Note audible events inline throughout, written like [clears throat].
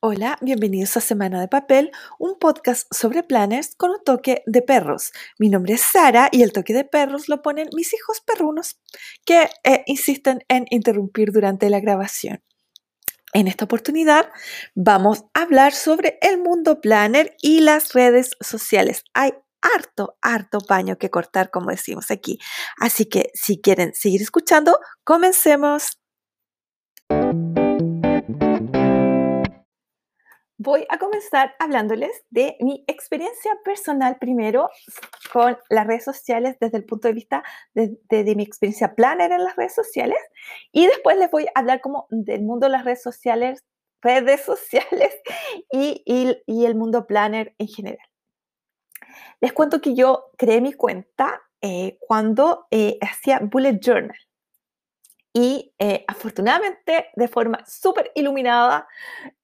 Hola, bienvenidos a Semana de Papel, un podcast sobre planners con un toque de perros. Mi nombre es Sara y el toque de perros lo ponen mis hijos perrunos que eh, insisten en interrumpir durante la grabación. En esta oportunidad vamos a hablar sobre el mundo planner y las redes sociales. Hay harto, harto paño que cortar, como decimos aquí. Así que si quieren seguir escuchando, comencemos. Voy a comenzar hablándoles de mi experiencia personal primero con las redes sociales desde el punto de vista de, mi experiencia planner en las redes sociales y después les voy a hablar como del mundo de las redes sociales, redes sociales [laughs] y, el mundo planner en general. Les cuento que yo creé mi cuenta eh, cuando eh, hacía bullet journal y eh, afortunadamente de forma súper iluminada,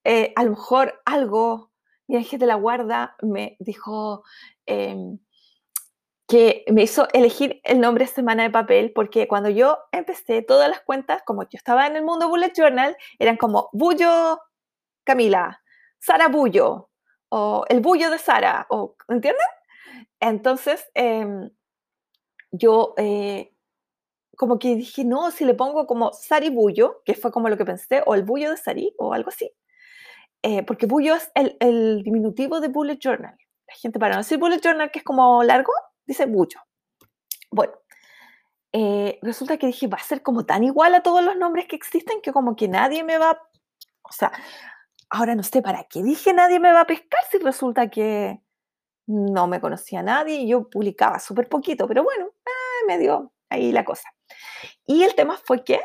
eh, a lo mejor algo, mi ángel de la guarda me dijo em, que me hizo elegir el nombre Semana de Papel, porque cuando yo empecé todas las cuentas, como yo estaba en el mundo Bullet Journal, eran como Bullo Camila, Sara Bullo, o el Bullo de Sara, o, ¿entienden? Entonces, em, yo eh, como que dije, no, si le pongo como Sari Bullo, que fue como lo que pensé, o el Bullo de Sari, o algo así. Eh, porque Bullo es el, diminutivo de Bullet Journal. La gente, para no decir Bullet Journal, que es como largo, dice Bullo. Bueno, eh, resulta que dije, va a ser como tan igual a todos los nombres que existen que como que nadie me va, o sea, ahora no sé para qué dije nadie me va a pescar si resulta que no me conocía nadie y yo publicaba súper poquito, pero bueno, me dio ahí la cosa. Y el tema fue que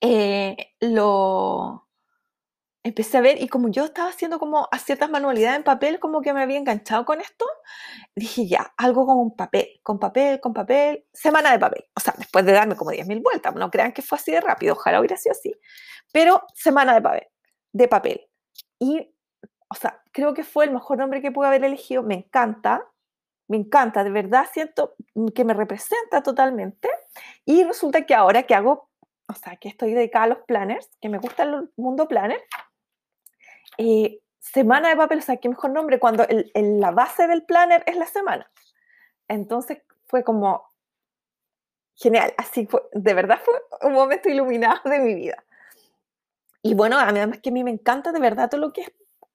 eh, lo empecé a ver y como yo estaba haciendo como a ciertas manualidades en papel, como que me había enganchado con esto, dije ya, algo con papel, con papel, con papel, semana de papel. O sea, después de darme como 10.000 vueltas, no crean que fue así de rápido, ojalá hubiera sido así. Pero semana de papel, de papel. Y, o sea, creo que fue el mejor nombre que pude haber elegido, me encanta me encanta, de verdad siento que me representa totalmente. Y resulta que ahora que hago, o sea, que estoy dedicada a los planners, que me gusta el mundo planner, eh, semana de papel, o sea, qué mejor nombre cuando la base del planner es la semana. Entonces fue como genial, así fue, de verdad fue un momento iluminado de mi vida. Y bueno, además que a mí me encanta de verdad todo lo que es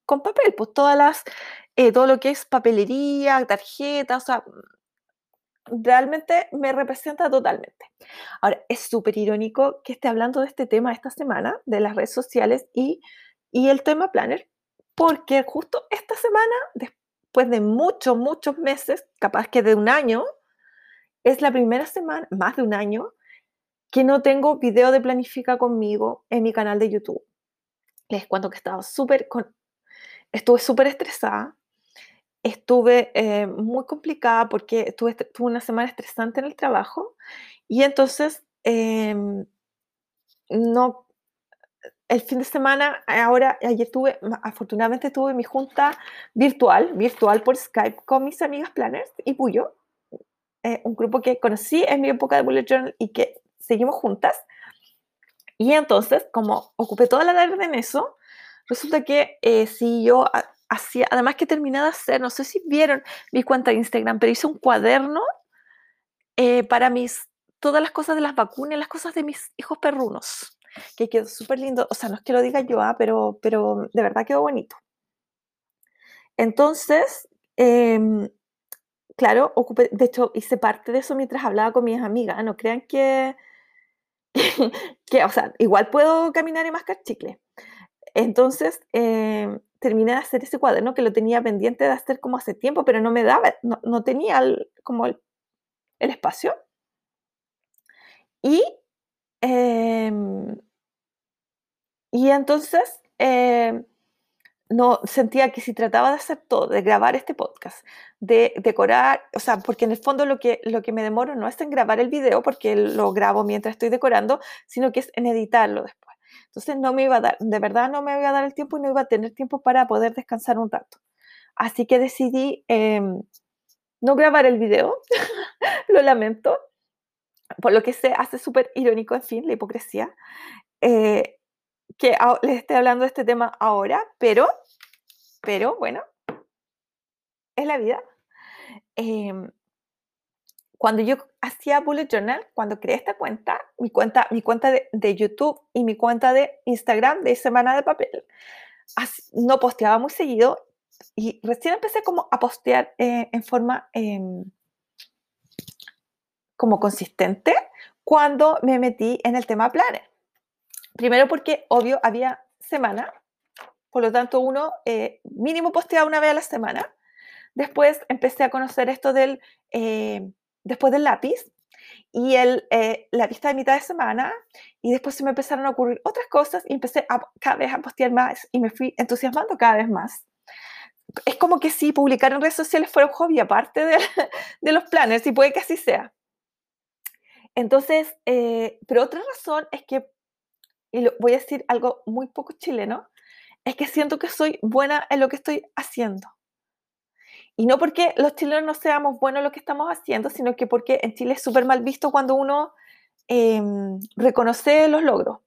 con papel, pues todas las eh, todo lo que es papelería, tarjetas, o sea, realmente me representa totalmente. Ahora, es súper irónico que esté hablando de este tema esta semana, de las redes sociales y, y el tema planner, porque justo esta semana, después de muchos, muchos meses, capaz que de un año, es la primera semana, más de un año, que no tengo video de planifica conmigo en mi canal de YouTube. Les cuento que estaba súper, estuve súper estresada, estuve eh, muy complicada porque tuve, tuve, una semana estresante en el trabajo y entonces em, no, el fin de semana, ahora, ayer tuve, afortunadamente tuve mi junta virtual, virtual por Skype con mis amigas planners y Puyo, eh, un grupo que conocí en mi época de Bullet Journal y que seguimos juntas. Y entonces, como ocupé toda la tarde en eso, resulta que eh, si yo además que terminé de hacer, no sé si vieron mi cuenta de Instagram, pero hice un cuaderno eh, para mis, todas las cosas de las vacunas, las cosas de mis hijos perrunos, que quedó súper lindo. O sea, no es que lo diga yo, ah, pero, pero de verdad quedó bonito. Entonces, em, claro, ocupé, de hecho, hice parte de eso mientras hablaba con mis amigas. No crean que, [laughs] que, o sea, igual puedo caminar y mascar chicle. Entonces, em, terminé de hacer ese cuaderno que lo tenía pendiente de hacer como hace tiempo, pero no me daba, no, tenía como el, espacio. Y, em, y entonces em, no sentía que si trataba de hacer todo, de grabar este podcast, de decorar, o sea, porque en el fondo lo que, lo que me demoro no es en grabar el video, porque lo grabo mientras estoy decorando, sino que es en editarlo después. Entonces no me iba a dar, de verdad no me iba a dar el tiempo y no iba a tener tiempo para poder descansar un rato. Así que decidí em, no grabar el video, [laughs] lo lamento, por lo que se hace súper irónico, en fin, la hipocresía. Eh, que les esté hablando de este tema ahora, pero, pero bueno, es la vida. Em, cuando yo hacía Bullet Journal, cuando creé esta cuenta, mi cuenta, mi cuenta de, YouTube y mi cuenta de Instagram de Semana de Papel, no posteaba muy seguido y recién empecé como a postear eh, en forma em, como consistente cuando me metí en el tema Planner. Primero porque, obvio, había semana, por lo tanto uno eh, mínimo posteaba una vez a la semana. Después empecé a conocer esto del, eh, después del lápiz y el, la vista de mitad de semana y después se me empezaron a ocurrir otras cosas y empecé a, cada vez a postear más y me fui entusiasmando cada vez más es como que si publicar en redes sociales fuera un hobby aparte de, [laughs] de los planes, y puede que así sea. Entonces, eh, pero otra razón es que, y lo, voy a decir algo muy poco chileno, es que siento que soy buena en lo que estoy haciendo. Y no porque los chilenos no seamos buenos en lo que estamos haciendo, sino que porque en Chile es súper mal visto cuando uno em, reconoce los logros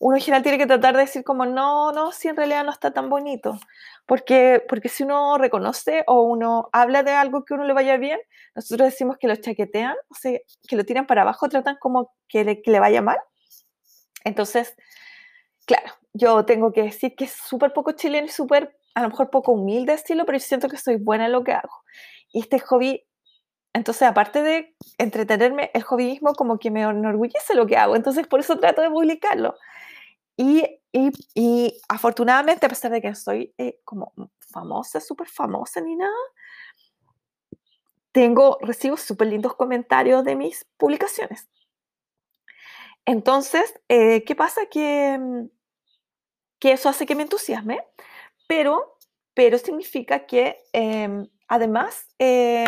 uno en general tiene que tratar de decir como, no, no, si en realidad no está tan bonito. Porque, porque si uno reconoce o uno habla de algo que uno le vaya bien, nosotros decimos que lo chaquetean, o que lo tiran para abajo, tratan como que le, que le vaya mal. Entonces, claro, yo tengo que decir que es súper poco chileno y súper, a lo mejor poco humilde estilo, pero yo siento que soy buena en lo que hago. Y este hobby entonces, aparte de entretenerme, el hobbyismo como que me enorgullece lo que hago. Entonces, por eso trato de publicarlo. Y, y, afortunadamente, a pesar de que soy eh, como famosa, súper famosa ni nada, tengo, recibo súper lindos comentarios de mis publicaciones. Entonces, eh, ¿qué pasa? Que, mm, que eso hace que me entusiasme, pero, pero significa que em, además eh,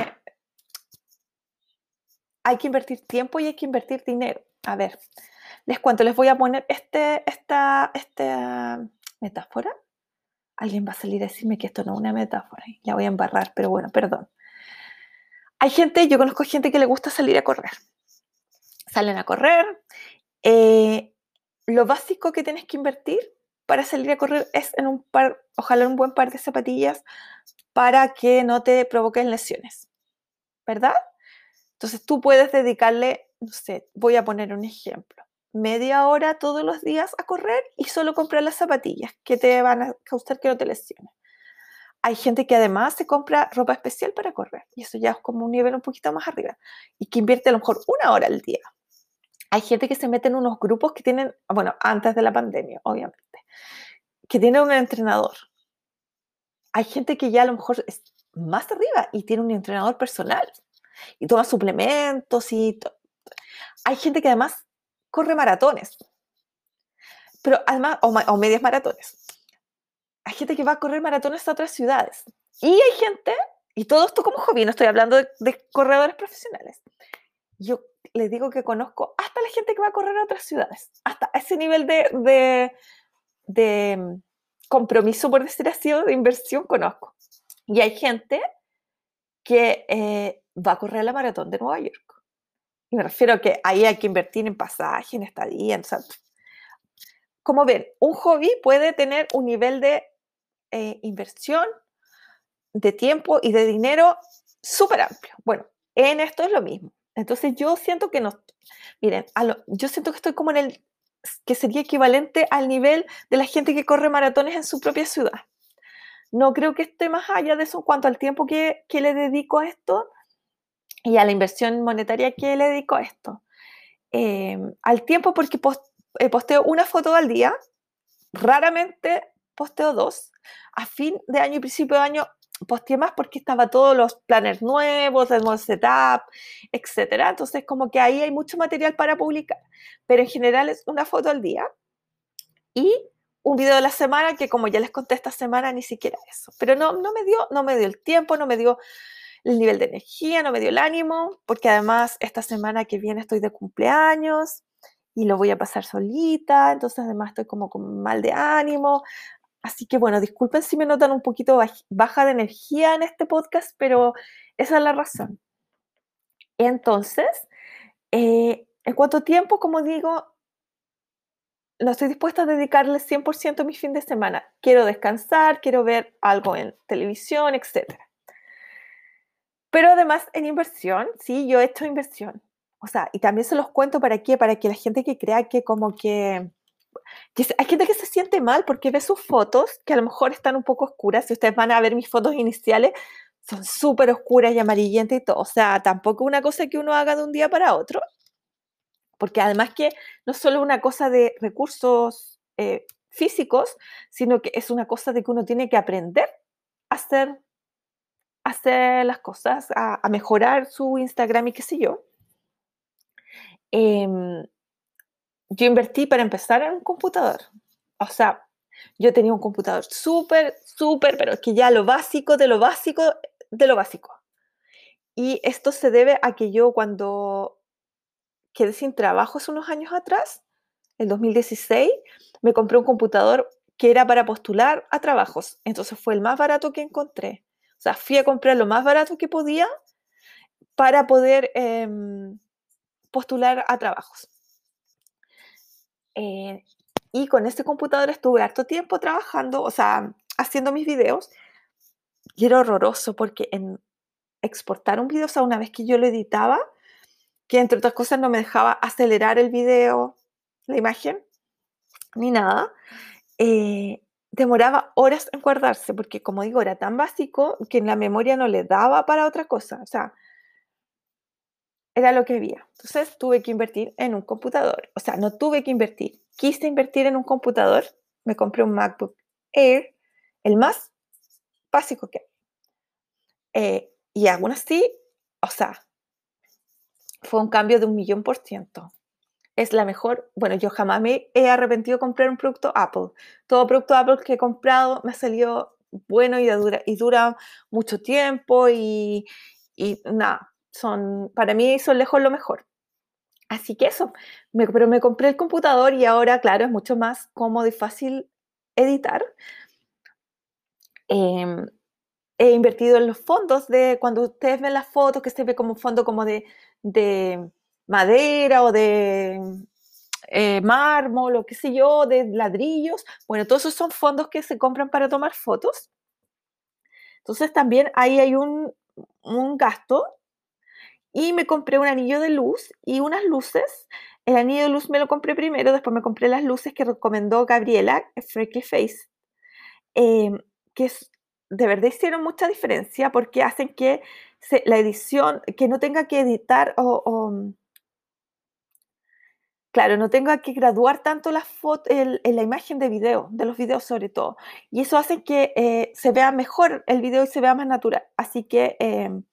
hay que invertir tiempo y hay que invertir dinero. A ver, les cuento, les voy a poner este, esta, esta metáfora. Alguien va a salir a decirme que esto no es una metáfora y la voy a embarrar, pero bueno, perdón. Hay gente, yo conozco gente que le gusta salir a correr. Salen a correr. Eh, lo básico que tienes que invertir para salir a correr es en un par, ojalá un buen par de zapatillas para que no te provoquen lesiones. ¿Verdad? Entonces tú puedes dedicarle, no sé, voy a poner un ejemplo, media hora todos los días a correr y solo comprar las zapatillas que te van a causar que no te lesiones. Hay gente que además se compra ropa especial para correr y eso ya es como un nivel un poquito más arriba y que invierte a lo mejor una hora al día. Hay gente que se mete en unos grupos que tienen, bueno, antes de la pandemia, obviamente, que tienen un entrenador. Hay gente que ya a lo mejor es más arriba y tiene un entrenador personal y toma suplementos y hay gente que además corre maratones, pero además, o, medias maratones. Hay gente que va a correr maratones a otras ciudades. Y hay gente, y todo esto como hobby, no estoy hablando de, corredores profesionales. Yo les digo que conozco hasta la gente que va a correr a otras ciudades, hasta ese nivel de, de, mm, compromiso, por decir así, de inversión conozco. Y hay gente que eh, va a correr la maratón de Nueva York. Y me refiero a que ahí hay que invertir en pasaje, en estadía, en... Como ven, un hobby puede tener un nivel de eh, inversión, de tiempo y de dinero súper amplio. Bueno, en esto es lo mismo. Entonces yo siento que no, miren, yo siento que estoy como en el, que sería equivalente al nivel de la gente que corre maratones en su propia ciudad. No creo que esté más allá de eso en cuanto al tiempo que, que le dedico a esto, y a la inversión monetaria que le dedico a esto. Em, al tiempo porque eh, posteo una foto al día, raramente posteo dos. A fin de año y principio de año posteé más porque estaba todos los planners nuevos, el setup, etc. Entonces como que ahí hay mucho material para publicar. Pero en general es una foto al día y un video de la semana que como ya les conté esta semana ni siquiera eso. Pero no, no, me, dio, no me dio el tiempo, no me dio el nivel de energía, no me dio el ánimo, porque además esta semana que viene estoy de cumpleaños y lo voy a pasar solita, entonces además estoy como con mal de ánimo. Así que bueno, disculpen si me notan un poquito baja de energía en este podcast, pero esa es la razón. Entonces, eh, en cuánto tiempo, como digo, no estoy dispuesta a dedicarle 100% mi fin de semana. Quiero descansar, quiero ver algo en televisión, etc. Pero además en inversión, sí, yo he hecho inversión. O sea, y también se los cuento para qué, para que la gente que crea que como que hay gente que se siente mal porque ve sus fotos, que a lo mejor están un poco oscuras. Si ustedes van a ver mis fotos iniciales, son súper oscuras y amarillentas y todo. O sea, tampoco una cosa que uno haga de un día para otro porque además que no es solo una cosa de recursos eh, físicos, sino que es una cosa de que uno tiene que aprender a hacer, hacer las cosas, a, mejorar su Instagram y qué sé yo. Em, yo invertí para empezar en un computador. O sea, yo tenía un computador súper, súper, pero es que ya lo básico de lo básico de lo básico. Y esto se debe a que yo cuando quedé sin trabajo hace unos años atrás, en 2016, me compré un computador que era para postular a trabajos. Entonces fue el más barato que encontré. O sea, fui a comprar lo más barato que podía para poder em, postular a trabajos. Eh, y con este computador estuve harto tiempo trabajando, o sea, haciendo mis videos. Y era horroroso porque en exportar un video, o sea, una vez que yo lo editaba, que entre otras cosas no me dejaba acelerar el video, la imagen, ni nada. Eh, demoraba horas en guardarse, porque como digo, era tan básico que en la memoria no le daba para otra cosa. O sea, era lo que había. Entonces tuve que invertir en un computador. O sea, no tuve que invertir. Quise invertir en un computador. Me compré un MacBook Air, el más básico que hay. Eh, y aún así, o sea, fue un cambio de un millón por ciento. Es la mejor, bueno, yo jamás me he arrepentido de comprar un producto Apple. Todo producto Apple que he comprado me ha salido bueno y dura, y dura mucho tiempo y, y nada, son, para mí son lejos lo mejor. Así que eso, pero me compré el computador y ahora, claro, es mucho más cómodo y fácil editar. Em, he invertido en los fondos de cuando ustedes ven las fotos, que se ve como un fondo como de de madera o de eh, mármol o qué sé yo, de ladrillos. Bueno, todos esos son fondos que se compran para tomar fotos. Entonces también ahí hay un, un gasto. Y me compré un anillo de luz y unas luces. El anillo de luz me lo compré primero, después me compré las luces que recomendó Gabriela, Freckly Face, eh, que es, de verdad hicieron mucha diferencia porque hacen que la edición, que no tenga que editar o, claro, no tenga que graduar tanto la, foto, la imagen de video, de los videos sobre todo. Y eso hace que eh, se vea mejor el video y se vea más natural. Así que em,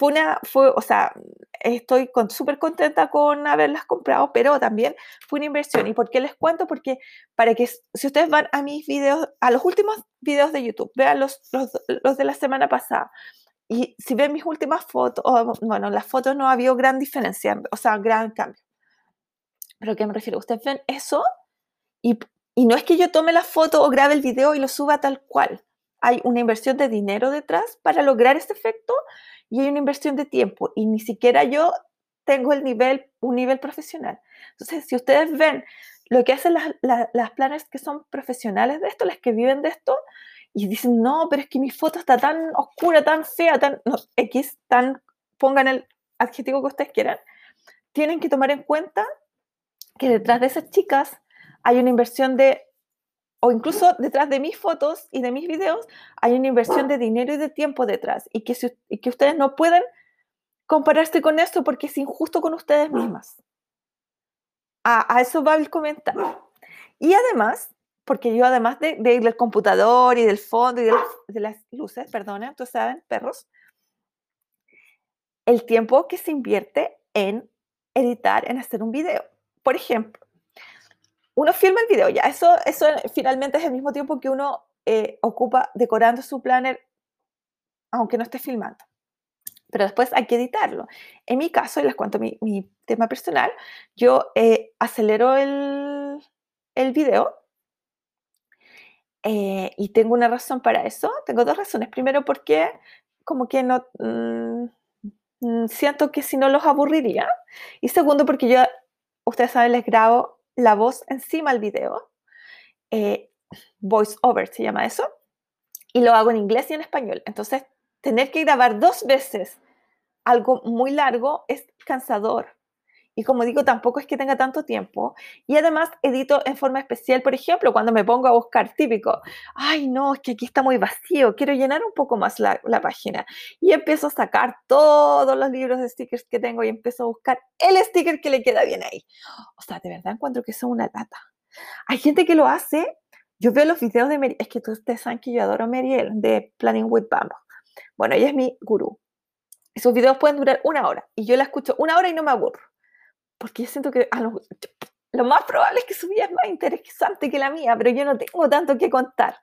fue una, fue, o sea, estoy súper contenta con haberlas comprado, pero también fue una inversión. ¿Y por qué les cuento? Porque para que, si ustedes van a mis videos, a los últimos videos de YouTube, vean los, los, los de la semana pasada, y si ven mis últimas fotos, bueno, en las fotos no ha habido gran diferencia, o sea, gran cambio. Pero ¿a qué me refiero? Ustedes ven eso y, y no es que yo tome la foto o grabe el video y lo suba tal cual. Hay una inversión de dinero detrás para lograr este efecto y hay una inversión de tiempo y ni siquiera yo tengo el nivel, un nivel profesional. Entonces, si ustedes ven lo que hacen las, las, las que son profesionales de esto, las que viven de esto, y dicen, no, pero es que mi foto está tan oscura, tan fea, tan no, X, tan, pongan el adjetivo que ustedes quieran, tienen que tomar en cuenta que detrás de esas chicas hay una inversión de, o incluso detrás de mis fotos y de mis videos, hay una inversión de dinero y de tiempo detrás, y que, y que ustedes no pueden compararse con esto porque es injusto con ustedes mismas. A, a eso va el comentario. Y además, porque yo además de, del computador y del fondo y de las, luces, perdona, tú saben, perros, el tiempo que se invierte en editar, en hacer un video. Por ejemplo, uno filma el video, ya, eso, eso finalmente es el mismo tiempo que uno eh, ocupa decorando su planner, aunque no esté filmando. Pero después hay que editarlo. En mi caso, y les cuento mi, mi tema personal, yo eh, acelero el, el video eh, y tengo una razón para eso. Tengo dos razones. Primero, porque como que no mm, mm, siento que si no los aburriría. Y segundo, porque yo, ustedes saben, les grabo la voz encima del video. Eh, voice over se llama eso. Y lo hago en inglés y en español. Entonces, tener que grabar dos veces algo muy largo es cansador. Y como digo, tampoco es que tenga tanto tiempo. Y además edito en forma especial, por ejemplo, cuando me pongo a buscar típico, ay no, es que aquí está muy vacío, quiero llenar un poco más la, página. Y empiezo a sacar todos los libros de stickers que tengo y empiezo a buscar el sticker que le queda bien ahí. O sea, de verdad encuentro que es una lata. Hay gente que lo hace. Yo veo los videos de Mary, es que ustedes saben que yo adoro a Mariel de Planning with Bamboo. Bueno, ella es mi gurú. Esos videos pueden durar una hora y yo la escucho una hora y no me aburro porque yo siento que lo, más probable es que su vida es más interesante que la mía, pero yo no tengo tanto que contar.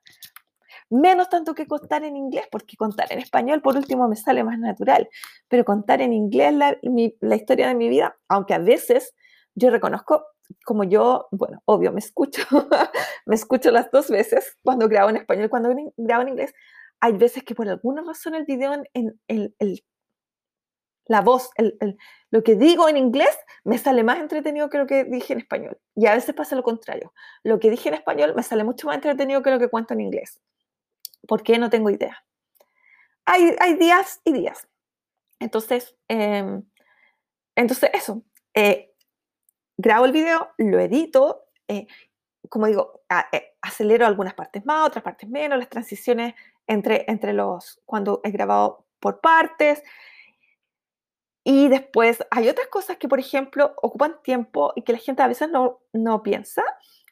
Menos tanto que contar en inglés, porque contar en español, por último, me sale más natural. Pero contar en inglés la, la historia de mi vida, aunque a veces yo reconozco, como yo, bueno, obvio, me escucho, [laughs] me escucho las dos veces cuando grabo en español, cuando grabo en inglés. Hay veces que por alguna razón el video en, el la voz, lo que digo en inglés me sale más entretenido que lo que dije en español. Y a veces pasa lo contrario. Lo que dije en español me sale mucho más entretenido que lo que cuento en inglés. ¿Por qué? No tengo idea. Hay, hay días y días. Entonces, em, entonces eso. Eh, grabo el video, lo edito. Eh, como digo, eh, acelero algunas partes más, otras partes menos, las transiciones entre, entre los, cuando he grabado por partes, y después hay otras cosas que, por ejemplo, ocupan tiempo y que la gente a veces no, no piensa.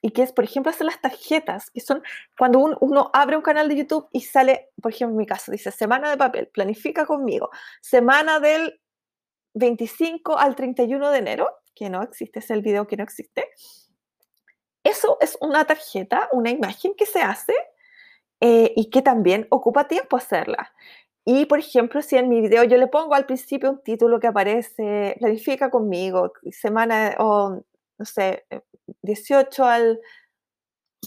Y que es, por ejemplo, hacer las tarjetas, que son cuando uno abre un canal de YouTube y sale, por ejemplo, en mi caso, dice semana de papel, planifica conmigo, semana del 25 al 31 de enero, que no existe, es el video que no existe. Eso es una tarjeta, una imagen que se hace eh, y que también ocupa tiempo hacerla. Y, por ejemplo, si en mi video yo le pongo al principio un título que aparece, planifica conmigo, semana o, no sé, 18 eh, al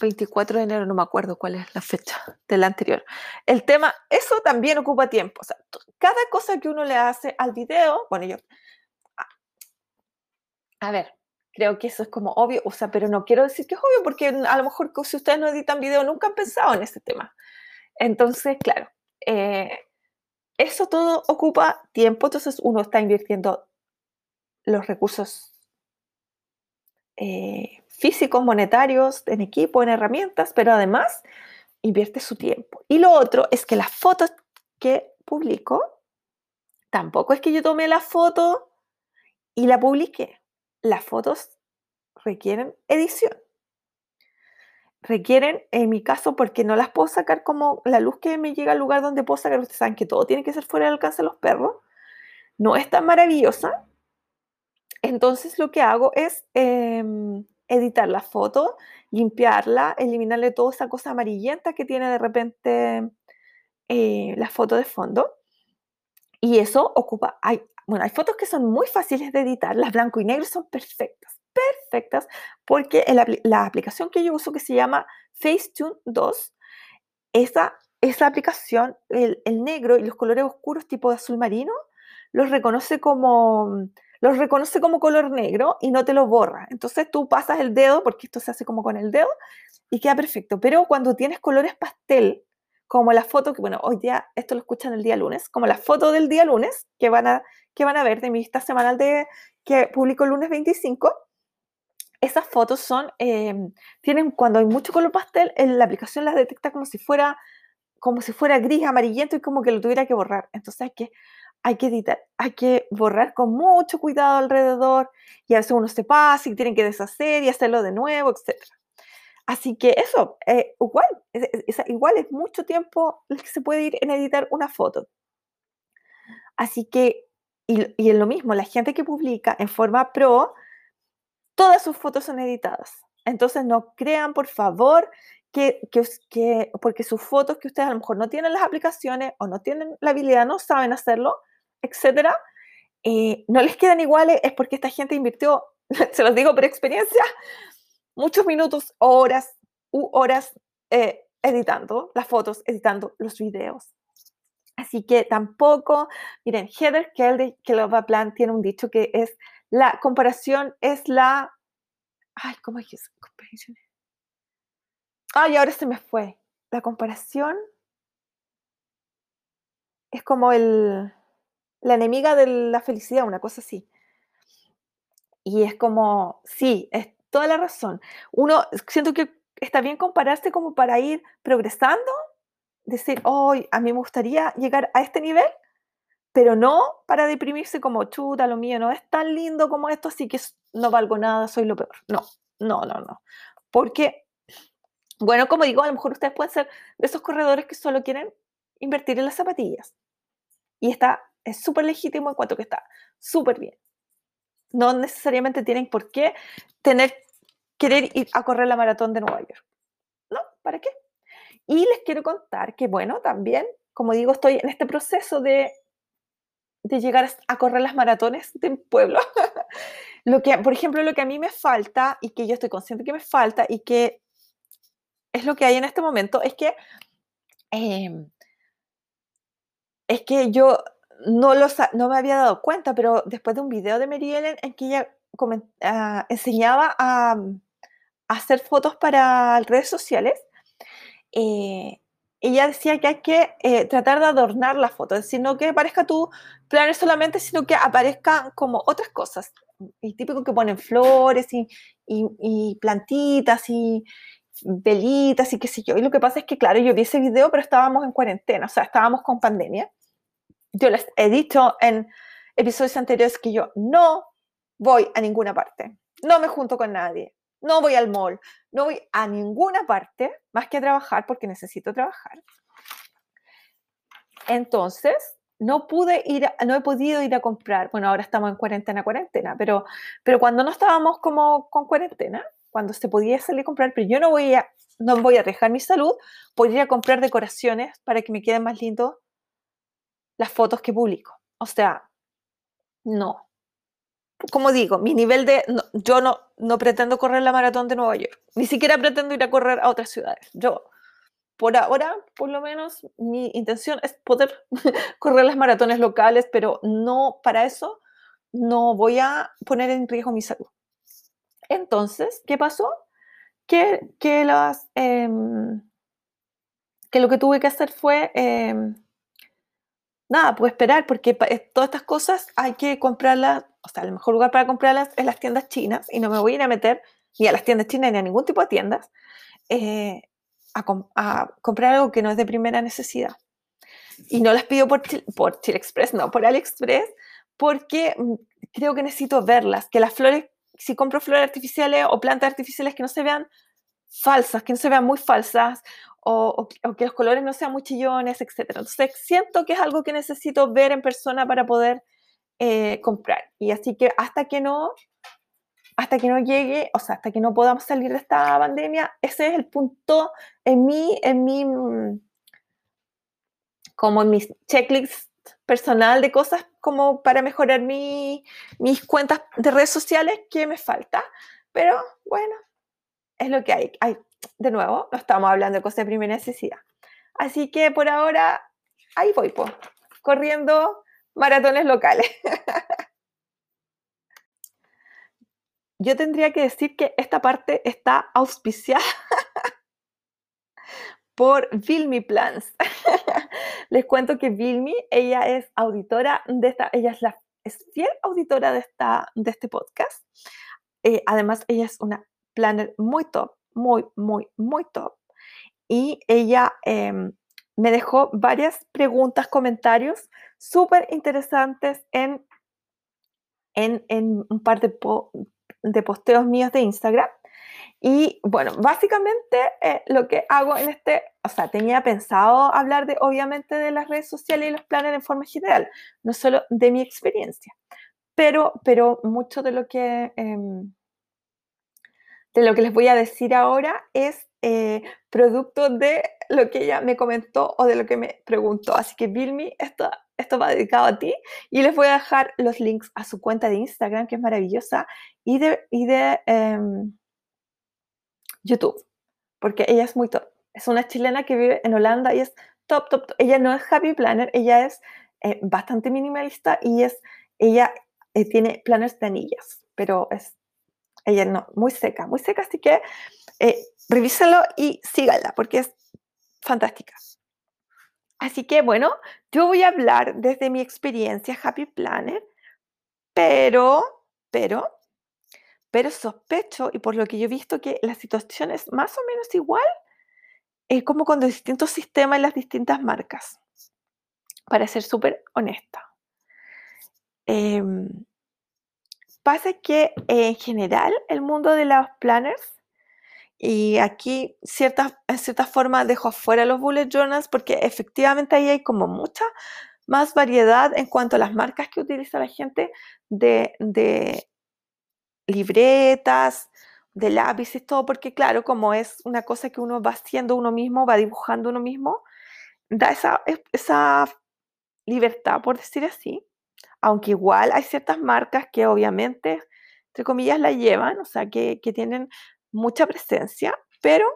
24 de enero, no me acuerdo cuál es la fecha del anterior. El tema, eso también ocupa tiempo. O sea, cada cosa que uno le hace al video, bueno, yo, a ver, creo que eso es como obvio, o sea, pero no quiero decir que es obvio porque a lo mejor si ustedes no editan video nunca han pensado en ese tema. Entonces, claro, eh, eso todo ocupa tiempo, entonces uno está invirtiendo los recursos eh, físicos, monetarios, en equipo, en herramientas, pero además invierte su tiempo. Y lo otro es que las fotos que publico, tampoco es que yo tome la foto y la publique. Las fotos requieren edición requieren, en mi caso, porque no las puedo sacar como la luz que me llega al lugar donde puedo sacar, ustedes saben que todo tiene que ser fuera del alcance de los perros, no es tan maravillosa. Entonces lo que hago es em, editar la foto, limpiarla, eliminarle toda esa cosa amarillenta que tiene de repente eh, la foto de fondo. Y eso ocupa, hay, bueno, hay fotos que son muy fáciles de editar, las blanco y negro son perfectas perfectas porque la aplicación que yo uso que se llama Facetune 2, esa, esa aplicación, el, negro y los colores oscuros tipo de azul marino, los reconoce como los reconoce como color negro y no te lo borra. Entonces tú pasas el dedo, porque esto se hace como con el dedo, y queda perfecto. Pero cuando tienes colores pastel, como la foto que, bueno, hoy día, esto lo escuchan el día lunes, como la foto del día lunes, que van a, que van a ver de mi lista semanal de, que publico el lunes 25, esas fotos son, em, tienen, cuando hay mucho color pastel, la aplicación las detecta como si fuera, como si fuera gris, amarillento y como que lo tuviera que borrar. Entonces hay que, hay que editar, hay que borrar con mucho cuidado alrededor y a veces uno se pasa y tienen que deshacer y hacerlo de nuevo, etc. Así que eso, eh, igual, es, igual es mucho tiempo el que se puede ir en editar una foto. Así que, y, y es lo mismo, la gente que publica en forma pro, todas sus fotos son editadas. Entonces no crean, por favor, que, que, porque sus fotos que ustedes a lo mejor no tienen las aplicaciones o no tienen la habilidad, no saben hacerlo, etcétera, eh, no les quedan iguales, es porque esta gente invirtió, [laughs] se los digo por experiencia, muchos minutos, horas, u horas eh, editando las fotos, editando los videos. Así que tampoco, miren, Heather Kell de Plan tiene un dicho que es la comparación es la Ay, ¿cómo es que es? Ay, ahora se me fue. La comparación es como el, la enemiga de la felicidad, una cosa así. Y es como, sí, es toda la razón. Uno, siento que está bien compararse como para ir progresando, decir, hoy a mí me gustaría llegar a este nivel, pero no para deprimirse como, chuta, lo mío no es tan lindo como esto, así que no valgo nada, soy lo peor. No, no, no, no. Porque, bueno, como digo, a lo mejor ustedes pueden ser de esos corredores que solo quieren invertir en las zapatillas. Y está, es súper legítimo en cuanto que está súper bien. No necesariamente tienen por qué tener, querer ir a correr la maratón de Nueva York. ¿No? ¿Para qué? Y les quiero contar que, bueno, también, como digo, estoy en este proceso de, de llegar a correr las maratones del pueblo. [laughs] lo que, por ejemplo, lo que a mí me falta y que yo estoy consciente que me falta y que es lo que hay en este momento, es que em, es que yo no, lo, no me había dado cuenta, pero después de un video de Mary Ellen en que ella ah, enseñaba a, hacer fotos para redes sociales, eh, ella decía que hay que eh, tratar de adornar la foto, es decir, no que aparezca tu planner solamente, sino que aparezcan como otras cosas. Y típico que ponen flores y, y plantitas y, velitas y qué sé yo. Y lo que pasa es que, claro, yo vi ese video, pero estábamos en cuarentena, o sea, estábamos con pandemia yo les he dicho en episodios anteriores que yo no voy a ninguna parte, no me junto con nadie, no voy al mall, no voy a ninguna parte más que a trabajar porque necesito trabajar. Entonces, no pude ir, no he podido ir a comprar, bueno, ahora estamos en cuarentena, cuarentena, pero, pero cuando no estábamos como con cuarentena, cuando se podía salir a comprar, pero yo no voy a, no voy a arriesgar mi salud, podría comprar decoraciones para que me queden más lindos las fotos que publico. O sea, no. Como digo, mi nivel de... yo no, no pretendo correr la maratón de Nueva York. Ni siquiera pretendo ir a correr a otras ciudades. Yo, por ahora, por lo menos, mi intención es poder [laughs] correr las maratones locales, pero no para eso no voy a poner en riesgo mi salud. Entonces, ¿qué pasó? Que, que, las, em, que lo que tuve que hacer fue em, nada, puedo esperar, porque todas estas cosas hay que comprarlas, o sea, el mejor lugar para comprarlas es las tiendas chinas, y no me voy a ir a meter ni a las tiendas chinas ni a ningún tipo de tiendas eh, a, comprar algo que no es de primera necesidad. Y no las pido por, por Chile Express, no, por AliExpress, porque mm, creo que necesito verlas, que las flores, si compro flores artificiales o plantas artificiales que no se vean falsas, que no se vean muy falsas, o, que los colores no sean muy chillones, etc. Entonces, siento que es algo que necesito ver en persona para poder eh, comprar. Y así que hasta que no, hasta que no llegue, o sea, hasta que no podamos salir de esta pandemia, ese es el punto en mi, en mi, como en mi checklist personal de cosas como para mejorar mi, mis cuentas de redes sociales que me falta. Pero bueno, es lo que hay. de nuevo, no estamos hablando de cosas de primera necesidad. Así que por ahora, ahí voy, pues, corriendo maratones locales. Yo tendría que decir que esta parte está auspiciada por Vilmi Plans. Les cuento que Vilmi, ella es auditora de esta, ella es la es fiel auditora de, esta, de este podcast. Eh, además, ella es una planner muy top muy, muy, muy top. Y ella em, me dejó varias preguntas, comentarios súper interesantes en, en, un par de, de, posteos míos de Instagram. Y bueno, básicamente eh, lo que hago en este, o sea, tenía pensado hablar de, obviamente, de las redes sociales y los planes en forma general, no solo de mi experiencia, pero, pero mucho de lo que... Em, de lo que les voy a decir ahora es eh, producto de lo que ella me comentó o de lo que me preguntó. Así que, Vilmi, esto, esto va dedicado a ti y les voy a dejar los links a su cuenta de Instagram, que es maravillosa, y de, y de em, YouTube, porque ella es muy top. Es una chilena que vive en Holanda y es top, top, Ella no es happy planner, ella es eh, bastante minimalista y es, ella eh, tiene planners de anillas, pero es ella no, muy seca, muy seca, así que eh, revísalo y síganla porque es fantástica. Así que bueno, yo voy a hablar desde mi experiencia Happy Planner, pero, pero, pero sospecho y por lo que yo he visto que la situación es más o menos igual, es como con los distintos sistemas y las distintas marcas, para ser súper honesta. Em, pasa que en general el mundo de los planners, y aquí cierta, en cierta forma dejo afuera los bullet journals porque efectivamente ahí hay como mucha más variedad en cuanto a las marcas que utiliza la gente de, de libretas, de lápices, todo, porque claro, como es una cosa que uno va haciendo uno mismo, va dibujando uno mismo, da esa, esa libertad, por decir así, aunque igual hay ciertas marcas que obviamente, entre comillas, la llevan, o sea, que, que tienen mucha presencia, pero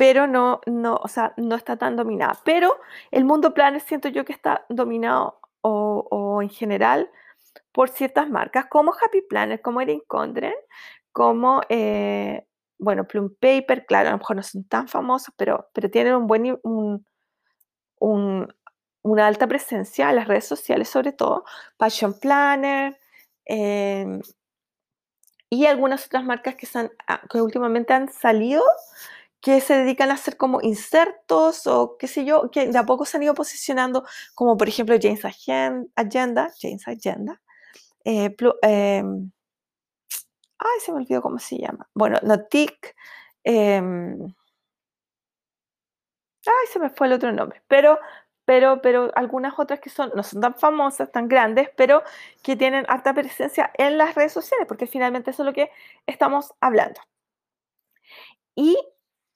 pero no, no, o sea, no está tan dominada. Pero el mundo planner siento yo que está dominado o, en general por ciertas marcas como Happy Planner, como Erin Condren, como, eh, bueno, Plum Paper, claro, a lo mejor no son tan famosos, pero, pero tienen un buen, un, un, una alta presencia en las redes sociales, sobre todo, Passion Planner, em, y algunas otras marcas que, ah, que últimamente han salido, que se dedican a hacer como insertos o qué sé yo, que de a poco se han ido posicionando, como por ejemplo James Agenda, James Agenda, eh, em, ay, se me olvidó cómo se llama. Bueno, Notic. Em, ay, se me fue el otro nombre. Pero, pero, pero algunas otras que son, no son tan famosas, tan grandes, pero que tienen alta presencia en las redes sociales, porque finalmente eso es lo que estamos hablando. Y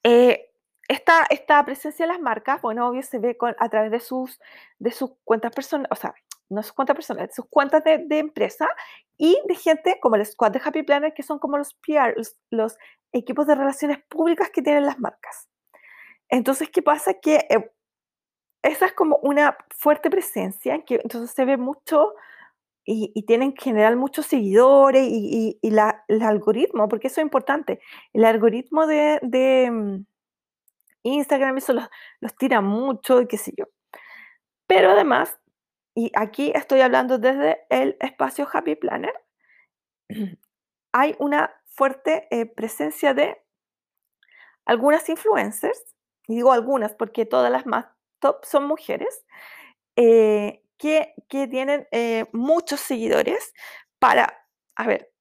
eh, esta, esta, presencia de las marcas, bueno, obvio se ve con, a través de sus, de sus cuentas personales, o sea, no sus cuentas personales, sus cuentas de, empresa y de gente como el squad de Happy Planner, que son como los PR, los, equipos de relaciones públicas que tienen las marcas. Entonces, ¿qué pasa? Que eh, esa es como una fuerte presencia, que entonces se ve mucho y, tienen en general muchos seguidores y, el algoritmo, porque eso es importante, el algoritmo de, mm, Instagram eso los, los tira mucho y qué sé yo. Pero además y aquí estoy hablando desde el espacio Happy Planner, [clears throat] hay una fuerte eh, presencia de algunas influencers, y digo algunas porque todas las más top son mujeres, eh, que, que, tienen eh, muchos seguidores para, a ver,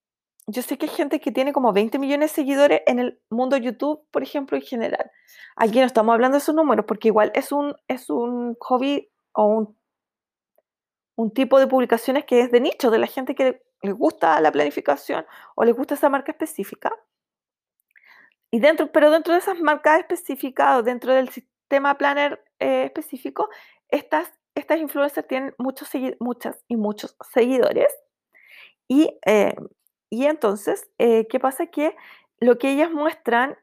yo sé que hay gente que tiene como 20 millones de seguidores en el mundo YouTube, por ejemplo, en general. Aquí no estamos hablando de esos números porque igual es un, es un hobby o un un tipo de publicaciones que es de nicho, de la gente que le gusta la planificación o le gusta esa marca específica. Y dentro, pero dentro de esas marcas específicas o dentro del sistema planner eh, específico, estas, estas influencers tienen muchos, muchas y muchos seguidores. Y, eh, y entonces, eh, ¿qué pasa? Que lo que ellas muestran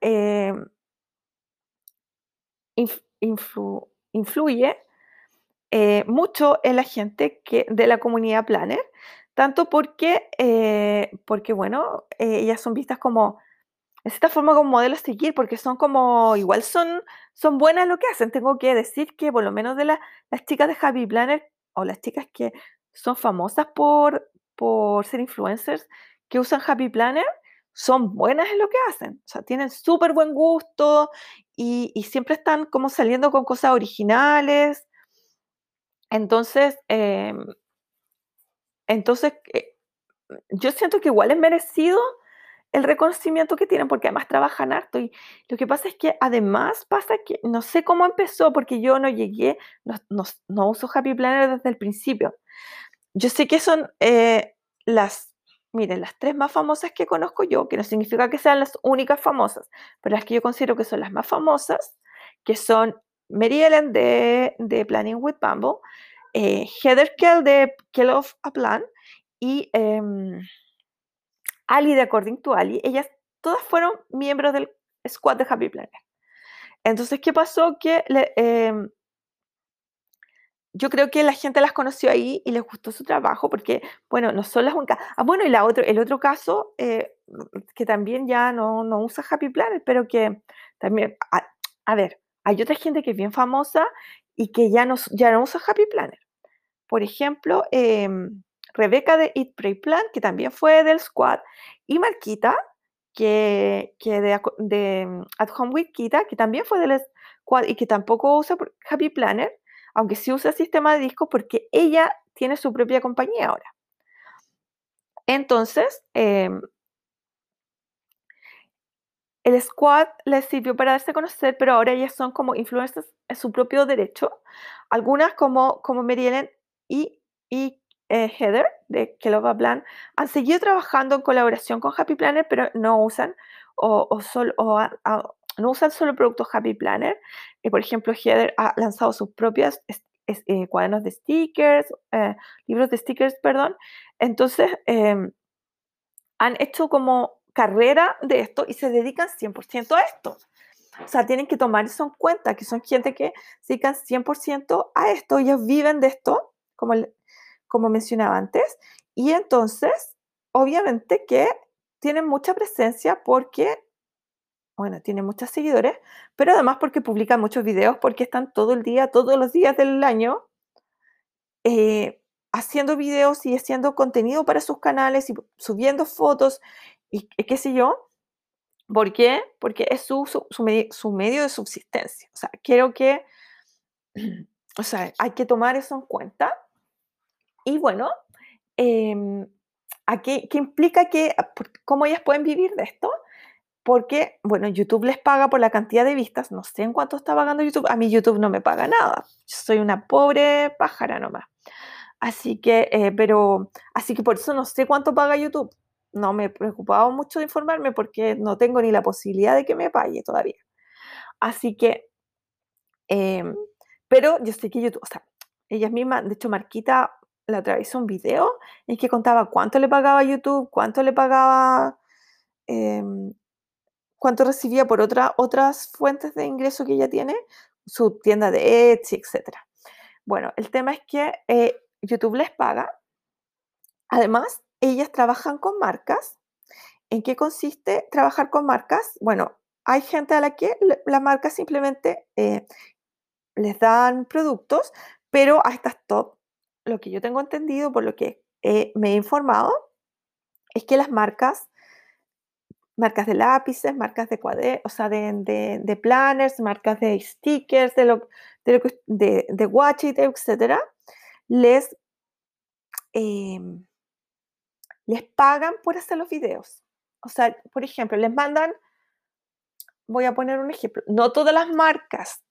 influye mucho en la gente que, de la comunidad Planner, tanto porque, porque bueno, ellas son vistas como, de esta forma, como modelos a seguir, porque son como, igual son, son buenas lo que hacen. Tengo que decir que por lo menos de las chicas de Happy Planner, o las chicas que son famosas por, por ser influencers, que usan Happy Planner, son buenas en lo que hacen. O sea, tienen súper buen gusto y, y, siempre están como saliendo con cosas originales. Entonces, em, entonces eh, yo siento que igual es merecido el reconocimiento que tienen, porque además trabajan harto. Y lo que pasa es que además pasa que no sé cómo empezó, porque yo no llegué, no, uso Happy Planner desde el principio. Yo sé que son eh, las, miren, las tres más famosas que conozco yo, que no significa que sean las únicas famosas, pero las que yo considero que son las más famosas, que son Mary Ellen de, de Planning with Bumble, eh, Heather Kell de Kell of a Plan y em, Ali de According to Ali. Ellas todas fueron miembros del squad de Happy Planner. Entonces, ¿qué pasó? Que em, yo creo que la gente las conoció ahí y les gustó su trabajo porque, bueno, no son las únicas. Ah, bueno, y la otro, el otro caso, eh, que también ya no, no, usa Happy Planner, pero que también, a, ver, hay otra gente que es bien famosa y que ya no, ya no usa Happy Planner. Por ejemplo, em, Rebeca de Eat Pray Plan, que también fue del squad, y Marquita, que, que de, de mm, At Home with que también fue del squad y que tampoco usa Happy Planner, aunque sí usa sistema de discos porque ella tiene su propia compañía ahora. Entonces, em, el squad les sirvió para darse a conocer, pero ahora ellas son como influencers en su propio derecho. Algunas como, como Mary y, y eh, Heather de Kelova Plan han seguido trabajando en colaboración con Happy Planner, pero no usan o, o, o no usan solo productos Happy Planner. Eh, por ejemplo, Heather ha lanzado sus propias eh, cuadernos de stickers, libros de stickers, perdón. Entonces, em, han hecho como carrera de esto y se dedican 100% a esto. O sea, tienen que tomar eso en cuenta, que son gente que se dedican 100% a esto, ellos viven de esto, como como mencionaba antes, y entonces, obviamente que tienen mucha presencia porque, bueno, tienen muchos seguidores, pero además porque publican muchos videos, porque están todo el día, todos los días del año, eh, haciendo videos y haciendo contenido para sus canales y subiendo fotos y qué sé yo. ¿Por qué? Porque es su, su, su, medio de subsistencia. O sea, quiero que, [clears throat] o sea, hay que tomar eso en cuenta. Y bueno, em, ¿qué, implica que, cómo ellas pueden vivir de esto? Porque, bueno, YouTube les paga por la cantidad de vistas, no sé en cuánto está pagando YouTube, a mí YouTube no me paga nada, yo soy una pobre pájara nomás. Así que, eh, pero, así que por eso no sé cuánto paga YouTube. No me he preocupado mucho de informarme porque no tengo ni la posibilidad de que me pague todavía. Así que, em, pero yo sé que YouTube, o sea, ellas mismas, de hecho, Marquita la otra un video en que contaba cuánto le pagaba YouTube, cuánto le pagaba, em, cuánto recibía por otra, otras fuentes de ingreso que ella tiene, su tienda de Etsy, etc. Bueno, el tema es que eh, YouTube les paga. Además, ellas trabajan con marcas. ¿En qué consiste trabajar con marcas? Bueno, hay gente a la que las marcas simplemente eh, les dan productos, pero a estas top lo que yo tengo entendido, por lo que me he informado, es que las marcas, marcas de lápices, marcas de cuadernos, o sea, de, planners, marcas de stickers, de, lo, de, de, de etc., les, em, les pagan por hacer los videos. O sea, por ejemplo, les mandan, voy a poner un ejemplo, no todas las marcas,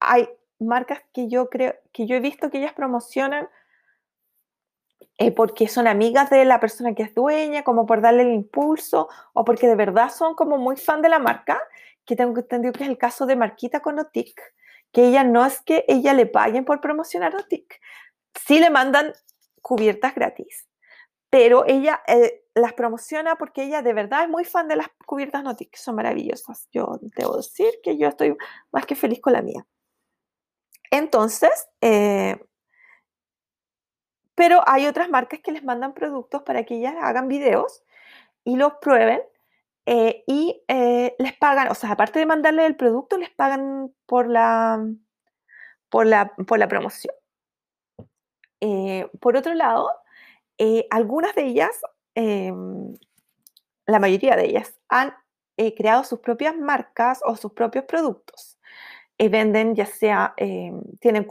hay marcas que yo creo, que yo he visto que ellas promocionan eh, porque son amigas de la persona que es dueña, como por darle el impulso, o porque de verdad son como muy fan de la marca, que tengo entendido que es el caso de Marquita con Otic, que ella no es que ella le paguen por promocionar Otic, sí le mandan cubiertas gratis, pero ella eh, las promociona porque ella de verdad es muy fan de las cubiertas Notic, son maravillosas. Yo debo decir que yo estoy más que feliz con la mía. Entonces, eh, pero hay otras marcas que les mandan productos para que ellas hagan videos y los prueben eh, y eh, les pagan, o sea, aparte de mandarle el producto, les pagan por la, por la, por la promoción. Eh, por otro lado, algunas de ellas, la mayoría de ellas, han creado sus propias marcas o sus propios productos. venden ya sea, tienen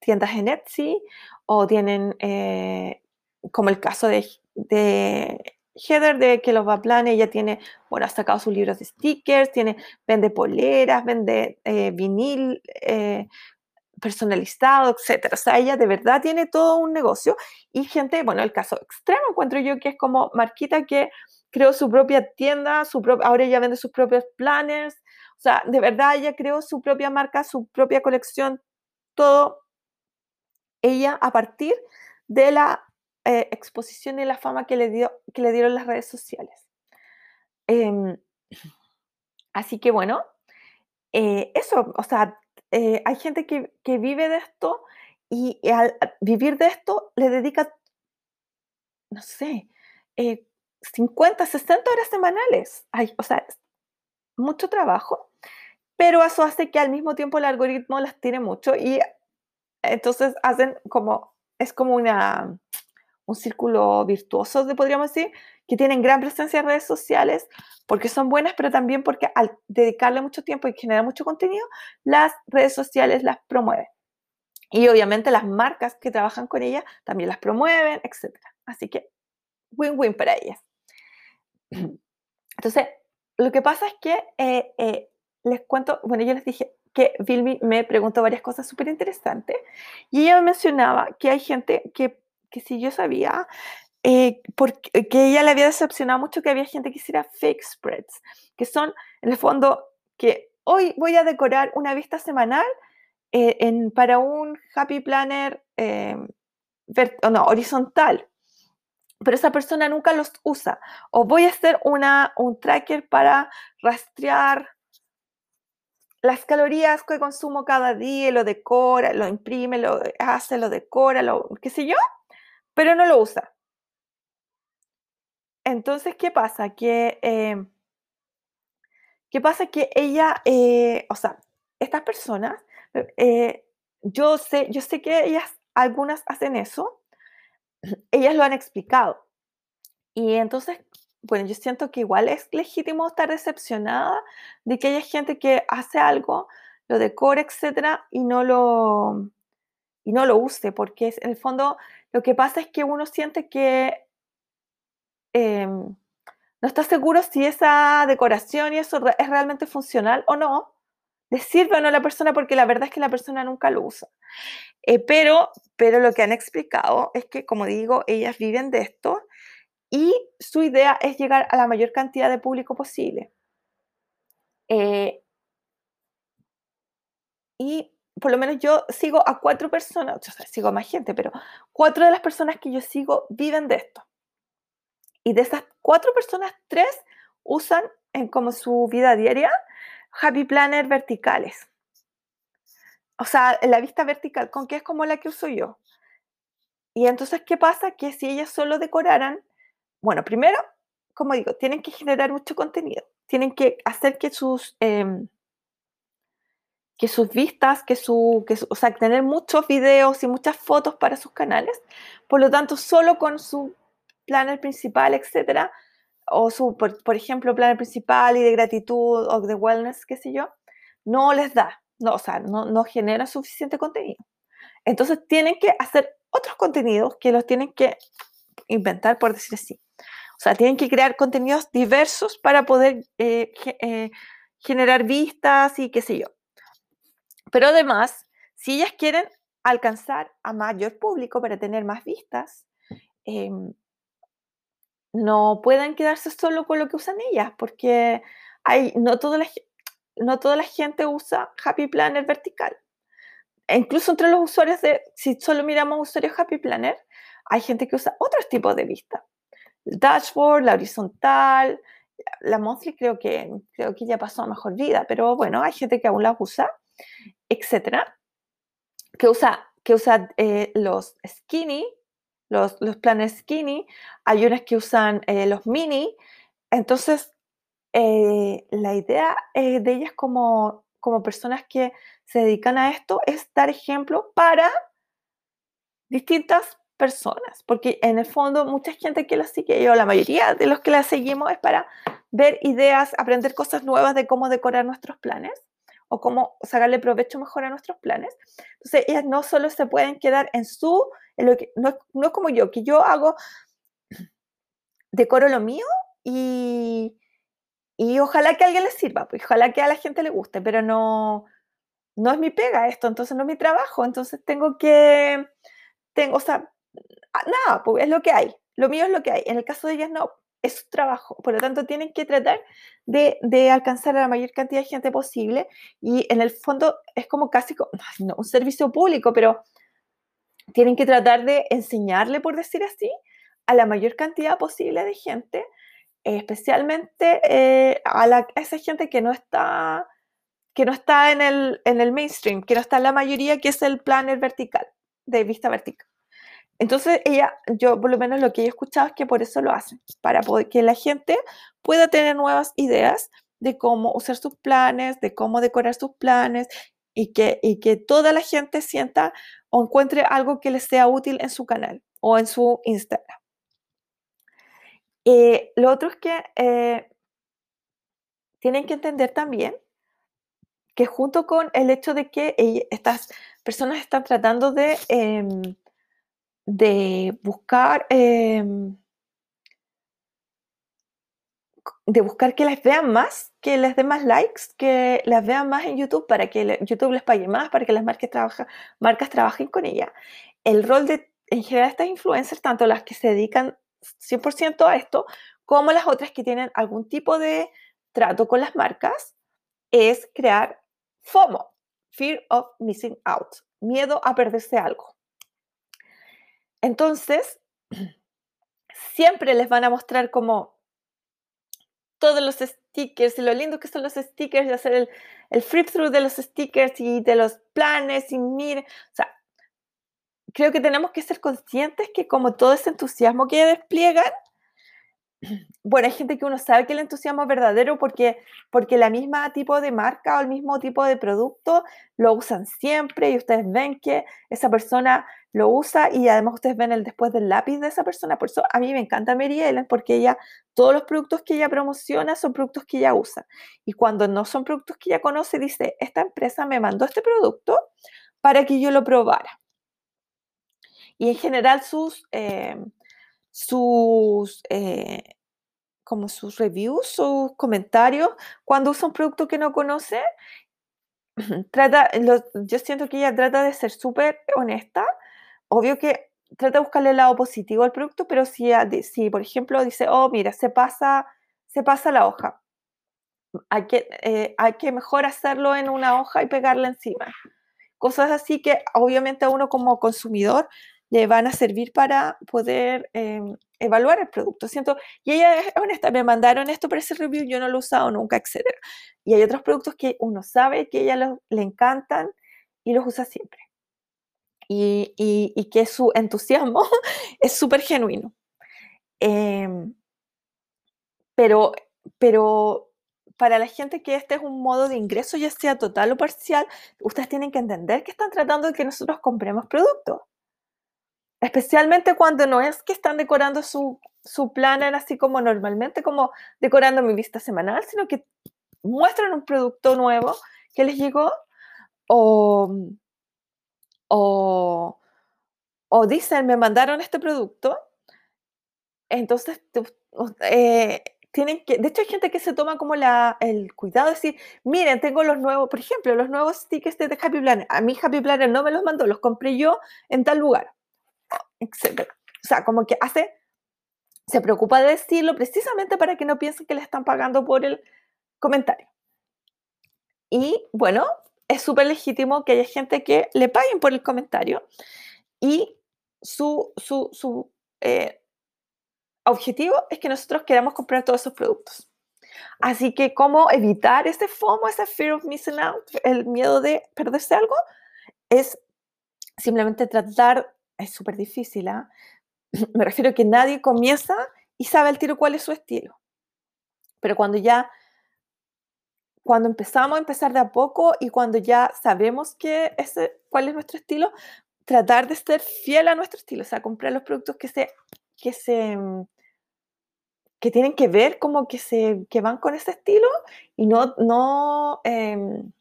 tiendas en Etsy o tienen, eh, como el caso de, Heather de que los va plan, ella tiene, bueno, ha sacado sus libros de stickers, tiene, vende poleras, vende eh, vinil eh, personalizado, etc. O sea, ella de verdad tiene todo un negocio. Y gente, bueno, el caso extremo encuentro yo que es como Marquita que creó su propia tienda, su ahora ella vende sus propios planners. O sea, de verdad ella creó su propia marca, su propia colección, todo ella a partir de la eh, exposición y la fama que le, dio, que le dieron las redes sociales. Em, así que bueno, eh, eso, o sea, eh, hay gente que, vive de esto y, al vivir de esto le dedica, no sé, 50, eh, 60 horas semanales. o sea, mucho trabajo, pero eso hace que al mismo tiempo el algoritmo las tiene mucho y entonces hacen como, es como una, un círculo virtuoso, podríamos decir, que tienen gran presencia en redes sociales porque son buenas, pero también porque al dedicarle mucho tiempo y generar mucho contenido, las redes sociales las promueven. Y obviamente las marcas que trabajan con ella también las promueven, etc. Así que win-win para ellas. [clears throat] Entonces, lo que pasa es que eh, eh, les cuento, bueno, yo les dije que Vilmi me preguntó varias cosas súper interesantes y ella me mencionaba que hay gente que, que si yo sabía, eh, porque que ella le había decepcionado mucho que había gente que hiciera fake spreads, que son en el fondo que hoy voy a decorar una vista semanal eh, para un Happy Planner eh, no, horizontal, pero esa persona nunca los usa. O voy a hacer una, un tracker para rastrear las calorías que consumo cada día, lo decora, lo imprime, lo hace, lo decora, lo qué sé yo, pero no lo usa. Entonces, ¿qué pasa? Que, eh, ¿qué pasa? Que ella, o sea, estas personas eh, yo, sé, yo sé que ellas, algunas hacen eso, [clears throat] ellas lo han explicado. Y entonces, bueno, yo siento que igual es legítimo estar decepcionada de que haya gente que hace algo, lo decora, etcétera, y no lo, y no lo use, porque en el fondo lo que pasa es que uno siente que em, no está seguro si esa decoración y eso es realmente funcional o no, le sirve o no a la persona porque la verdad es que la persona nunca lo usa. Eh, pero, pero lo que han explicado es que, como digo, ellas viven de esto y su idea es llegar a la mayor cantidad de público posible. Eh, y por lo menos yo sigo a cuatro personas, sigo a más gente, pero cuatro de las personas que yo sigo viven de esto. Y de esas cuatro personas, tres usan en como su vida diaria Happy Planner verticales. O sea, la vista vertical, con que es como la que uso yo. Y entonces, ¿qué pasa? Que si ellas solo decoraran, bueno, primero, como digo, tienen que generar mucho contenido. Tienen que hacer que sus, em, que sus vistas, que su, que o sea, tener muchos videos y muchas fotos para sus canales. Por lo tanto, solo con su planner principal, etcétera, o su, por, ejemplo, plan principal y de gratitud o de wellness, qué sé yo, no les da, no, o sea, no, no genera suficiente contenido. Entonces tienen que hacer otros contenidos que los tienen que inventar, por decir así. O sea, tienen que crear contenidos diversos para poder eh, eh, generar vistas y qué sé yo. Pero además, si ellas quieren alcanzar a mayor público para tener más vistas, em, no puedan quedarse solo con lo que usan ellas, porque hay, no, toda la, no toda la gente usa Happy Planner vertical. E incluso entre los usuarios de, si solo miramos usuarios Happy Planner, hay gente que usa otros tipos de vista. Dashboard, la horizontal, la monthly creo que, creo que ya pasó a mejor vida, pero bueno, hay gente que aún la usa, etcétera, que usa, que usa eh, los skinny, los, los planes skinny, hay unas que usan eh, los mini. Entonces, eh, la idea de ellas como, como personas que se dedican a esto es dar ejemplo para distintas personas, porque en el fondo mucha gente que la sigue, o la mayoría de los que la seguimos es para ver ideas, aprender cosas nuevas de cómo decorar nuestros planes o cómo sacarle provecho mejor a nuestros planes. Entonces, ellas no solo se pueden quedar en su lo que, no, no, es como yo, que yo hago, [clears throat] decoro lo mío y, y ojalá que a alguien le sirva, pues ojalá que a la gente le guste, pero no, no es mi pega esto, entonces no es mi trabajo, entonces tengo que, tengo, o sea, nada, pues es lo que hay, lo mío es lo que hay. En el caso de ellas no, es su trabajo, por lo tanto tienen que tratar de, de, alcanzar a la mayor cantidad de gente posible y en el fondo es como casi como, [laughs] no, un servicio público, pero tienen que tratar de enseñarle, por decir así, a la mayor cantidad posible de gente, especialmente eh, a, la, esa gente que no está, que no está en, el, en el mainstream, que no está en la mayoría, que es el planner vertical. de vista vertical. Entonces, ella, yo por lo menos lo que he escuchado es que por eso lo hacen, para poder, que la gente pueda tener nuevas ideas de cómo usar sus planes, de cómo decorar sus planes y que, y que toda la gente sienta o encuentre algo que les sea útil en su canal o en su Instagram. Eh, lo otro es que eh, tienen que entender también que junto con el hecho de que estas personas están tratando de, em, de buscar em, de buscar que las vean más, que les den más likes, que las vean más en YouTube para que YouTube les pague más, para que las marcas, trabajen con ella. El rol de, en general, estas influencers, tanto las que se dedican 100% a esto, como las otras que tienen algún tipo de trato con las marcas, es crear FOMO, Fear of Missing Out, miedo a perderse algo. Entonces, siempre les van a mostrar como todos los stickers y lo lindo que son los stickers y hacer el, flip through de los stickers y de los planes y mire, o sea, creo que tenemos que ser conscientes que como todo ese entusiasmo que despliegan, bueno, hay gente que uno sabe que el entusiasmo es verdadero porque, porque la misma tipo de marca o el mismo tipo de producto lo usan siempre y ustedes ven que esa persona lo usa y además ustedes ven el después del lápiz de esa persona. Por eso a mí me encanta Mary Ellen porque ella, todos los productos que ella promociona son productos que ella usa. Y cuando no son productos que ella conoce, dice, esta empresa me mandó este producto para que yo lo probara. Y en general sus... Eh, sus, eh, como sus reviews, sus comentarios, cuando usa un producto que no conoce, [clears throat] trata, yo siento que ella trata de ser súper honesta. Obvio que trata de buscarle el lado positivo al producto, pero si, si por ejemplo dice, oh, mira, se pasa, se pasa la hoja, hay que, eh, hay que mejor hacerlo en una hoja y pegarla encima. Cosas así que obviamente a uno como consumidor le van a servir para poder em, evaluar el producto. Siento, y ella es honesta, me mandaron esto para ese review, yo no lo he usado nunca, etc. Y hay otros productos que uno sabe que ella le encantan y los usa siempre. Y, y, que su entusiasmo [laughs] es súper genuino. Em, pero, pero para la gente que este es un modo de ingreso, ya sea total o parcial, ustedes tienen que entender que están tratando de que nosotros compremos productos. Especialmente cuando no es que están decorando su, su planner así como normalmente, como decorando mi vista semanal, sino que muestran un producto nuevo que les llegó o, o, o dicen, me mandaron este producto. Entonces, eh, tienen que, de hecho hay gente que se toma como la, el cuidado de decir, miren, tengo los nuevos, por ejemplo, los nuevos stickers de Happy Planner. A mí Happy Planner no me los mandó, los compré yo en tal lugar O sea, como que hace, se preocupa de decirlo precisamente para que no piensen que le están pagando por el comentario. Y bueno, es súper legítimo que haya gente que le paguen por el comentario y su, su, su eh, objetivo es que nosotros queramos comprar todos esos productos. Así que, ¿cómo evitar ese FOMO, ese fear of missing out, el miedo de perderse algo? Es simplemente tratar es súper difícil, ¿ah? [clears throat] Me refiero a que nadie comienza y sabe al tiro cuál es su estilo. Pero cuando ya, cuando empezamos a empezar de a poco y cuando ya sabemos que ese, cuál es nuestro estilo, tratar de ser fiel a nuestro estilo, o sea, comprar los productos que se, que se, que tienen que ver como que se, que van con ese estilo y no, no, em,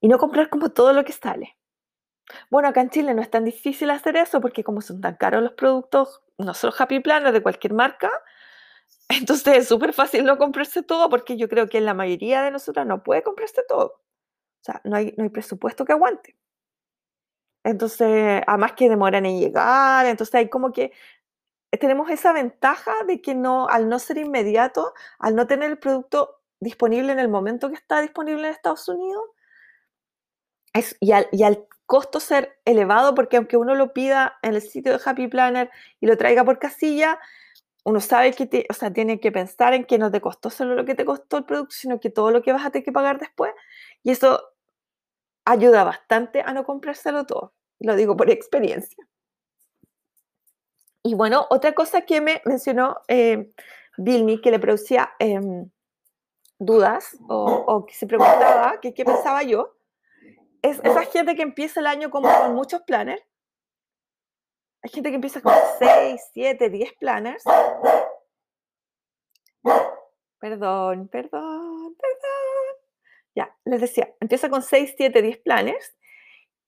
y no comprar como todo lo que sale. Bueno, acá en Chile no es tan difícil hacer eso porque como son tan caros los productos, no solo Happy Planner de cualquier marca, [laughs] entonces es súper fácil no comprarse todo porque yo creo que la mayoría de nosotras no puede comprarse todo. O sea, no hay, no hay presupuesto que aguante. Entonces, además que demoran en llegar, entonces hay como que tenemos esa ventaja de que no, al no ser inmediato, al no tener el producto disponible en el momento que está disponible en Estados Unidos, es, y, al, y costo ser elevado, porque aunque uno lo pida en el sitio de Happy Planner y lo traiga por casilla, uno sabe que o sea, tiene que pensar en que no te costó solo lo que te costó el producto, sino que todo lo que vas a tener que pagar después. Y eso ayuda bastante a no comprárselo todo. lo digo por experiencia. Y bueno, otra cosa que me mencionó eh, que le producía em, dudas o, que se preguntaba qué pensaba yo, es esa gente que empieza el año como con muchos planners. Hay gente que empieza con 6, 7, 10 planners. Perdón, perdón, perdón. Ya, les decía, empieza con 6, 7, 10 planners.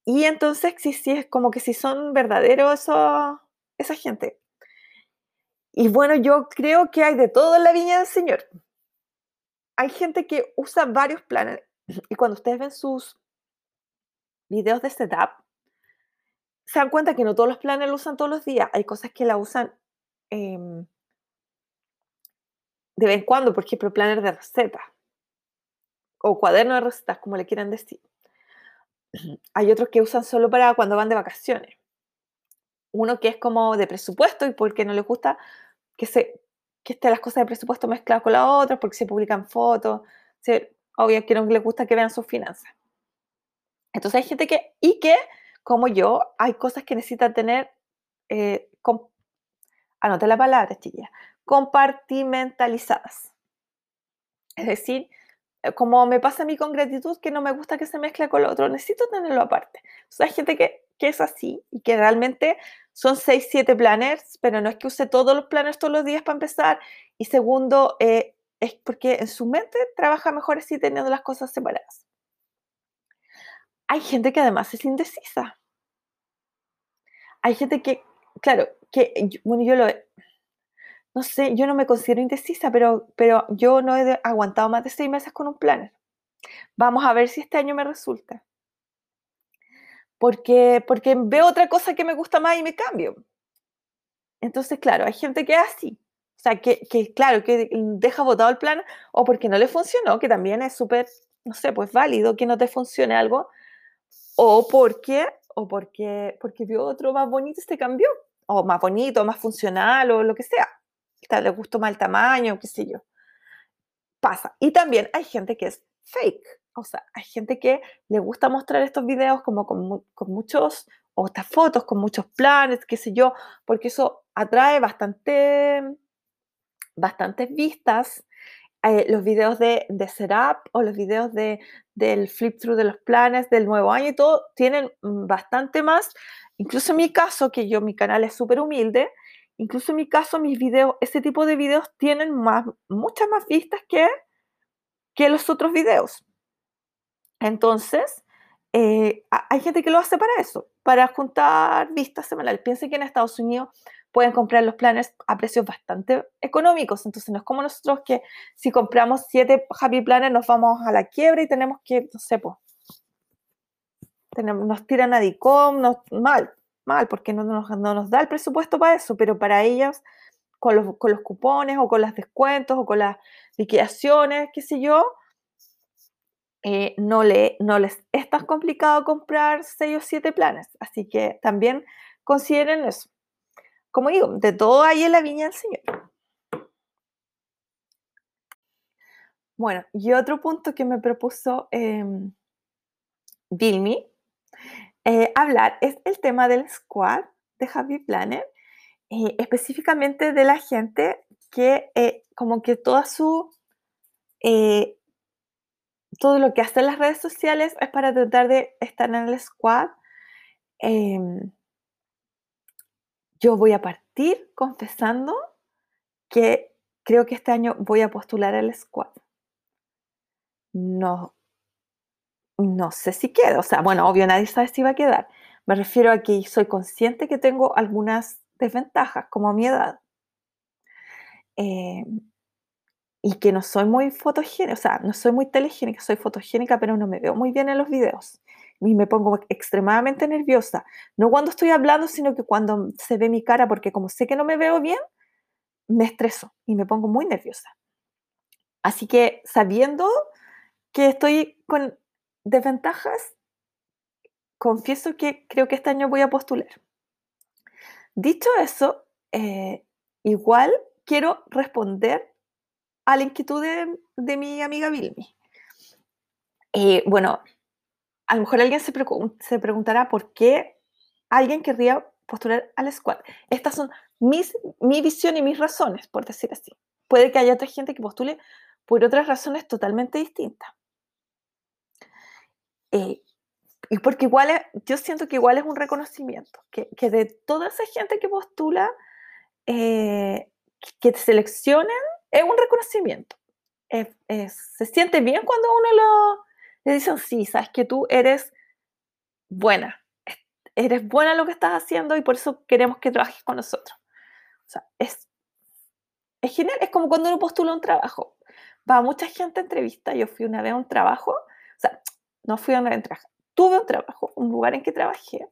Y entonces, sí, sí, es como que si son verdaderos eso, esa gente. Y bueno, yo creo que hay de todo en la viña del Señor. Hay gente que usa varios planes y cuando ustedes ven sus videos de setup, se dan cuenta que no todos los planes lo usan todos los días. Hay cosas que la usan em, de vez en cuando, por ejemplo, planner de recetas o cuaderno de recetas, como le quieran decir. [clears throat] Hay otros que usan solo para cuando van de vacaciones uno que es como de presupuesto y porque no les gusta que, se, que estén las cosas de presupuesto mezcladas con las otras, porque se publican fotos, se, obvio que no les gusta que vean sus finanzas. Entonces hay gente que, y que, como yo, hay cosas que necesitan tener, eh, anote la palabra, chilla, compartimentalizadas. Es decir, eh, como me pasa a mí con gratitud, que no me gusta que se mezcle con lo otro, necesito tenerlo aparte. Sea, hay gente que, que es así y que realmente son 6, 7 planners, pero no es que use todos los planners todos los días para empezar. Y segundo, eh, es porque en su mente trabaja mejor así teniendo las cosas separadas. Hay gente que además es indecisa. Hay gente que, claro, que, bueno, yo lo, no sé, yo no me considero indecisa, pero, pero yo no he aguantado más de seis meses con un planner. Vamos a ver si este año me resulta porque, porque veo otra cosa que me gusta más y me cambio. Entonces, claro, hay gente que es así. O sea, que, que claro, que deja votado el plan o porque no le funcionó, que también es súper, no sé, pues válido que no te funcione algo, o porque, o porque, porque vio otro más bonito y se cambió, o más bonito, más funcional, o lo que sea. Le gustó el tamaño, qué sé yo. Pasa. Y también hay gente que es fake. O sea, hay gente que le gusta mostrar estos videos como con, muchos, o estas fotos con muchos planes, qué sé yo, porque eso atrae bastante, bastantes vistas. Eh, los videos de, de setup o los videos de, del flip through de los planes del nuevo año y todo tienen mm, bastante más. Incluso en mi caso, que yo, mi canal es súper humilde, incluso en mi caso, mis videos, ese tipo de videos tienen más, muchas más vistas que, que los otros videos. Entonces, eh, hay gente que lo hace para eso, para juntar vistas semanales. Piensen que en Estados Unidos pueden comprar los planes a precios bastante económicos. Entonces, no es como nosotros que si compramos siete Happy Planners nos vamos a la quiebra y tenemos que, no sé, pues, nos tiran a DICOM, mal, mal, porque no nos, no nos da el presupuesto para eso, pero para ellas, con los, con los cupones o con los descuentos o con las liquidaciones, qué sé yo, eh, no, le, no les es tan complicado comprar 6 o 7 planes. Así que también consideren eso. Como digo, de todo hay en la viña del Señor. Bueno, y otro punto que me propuso eh, Vilmi eh, hablar es el tema del squad de Happy Planner, eh, específicamente de la gente que como que toda su todo lo que hacen las redes sociales es para tratar de estar en el squad. Yo voy a partir confesando que creo que este año voy a postular al squad. No, no sé si quedo. O sea, bueno, obvio, nadie sabe si va a quedar. Me refiero a que soy consciente que tengo algunas desventajas, como mi edad. Eh, y que no soy muy fotogénica, o sea, no soy muy telegénica, soy fotogénica, pero no me veo muy bien en los videos. Y me pongo extremadamente nerviosa. No cuando estoy hablando, sino que cuando se ve mi cara, porque como sé que no me veo bien, me estreso y me pongo muy nerviosa. Así que sabiendo que estoy con desventajas, confieso que creo que este año voy a postular. Dicho eso, eh, igual quiero responder a la inquietud de, mi amiga Vilmi. Eh, bueno, a lo mejor alguien se, se, preguntará por qué alguien querría postular al squad. Estas son mis, mi visión y mis razones, por decir así. Puede que haya otra gente que postule por otras razones totalmente distintas. Eh, y porque igual yo siento que igual es un reconocimiento, que, que de toda esa gente que postula, eh, que te seleccionen, es un reconocimiento. se siente bien cuando uno lo, le dicen, sí, sabes que tú eres buena, eres buena en lo que estás haciendo y por eso queremos que trabajes con nosotros. O sea, es, es genial, es como cuando uno postula un trabajo. Va mucha gente a entrevista, yo fui una vez a un trabajo, o sea, no fui a una entrevista, tuve un trabajo, un lugar en que trabajé.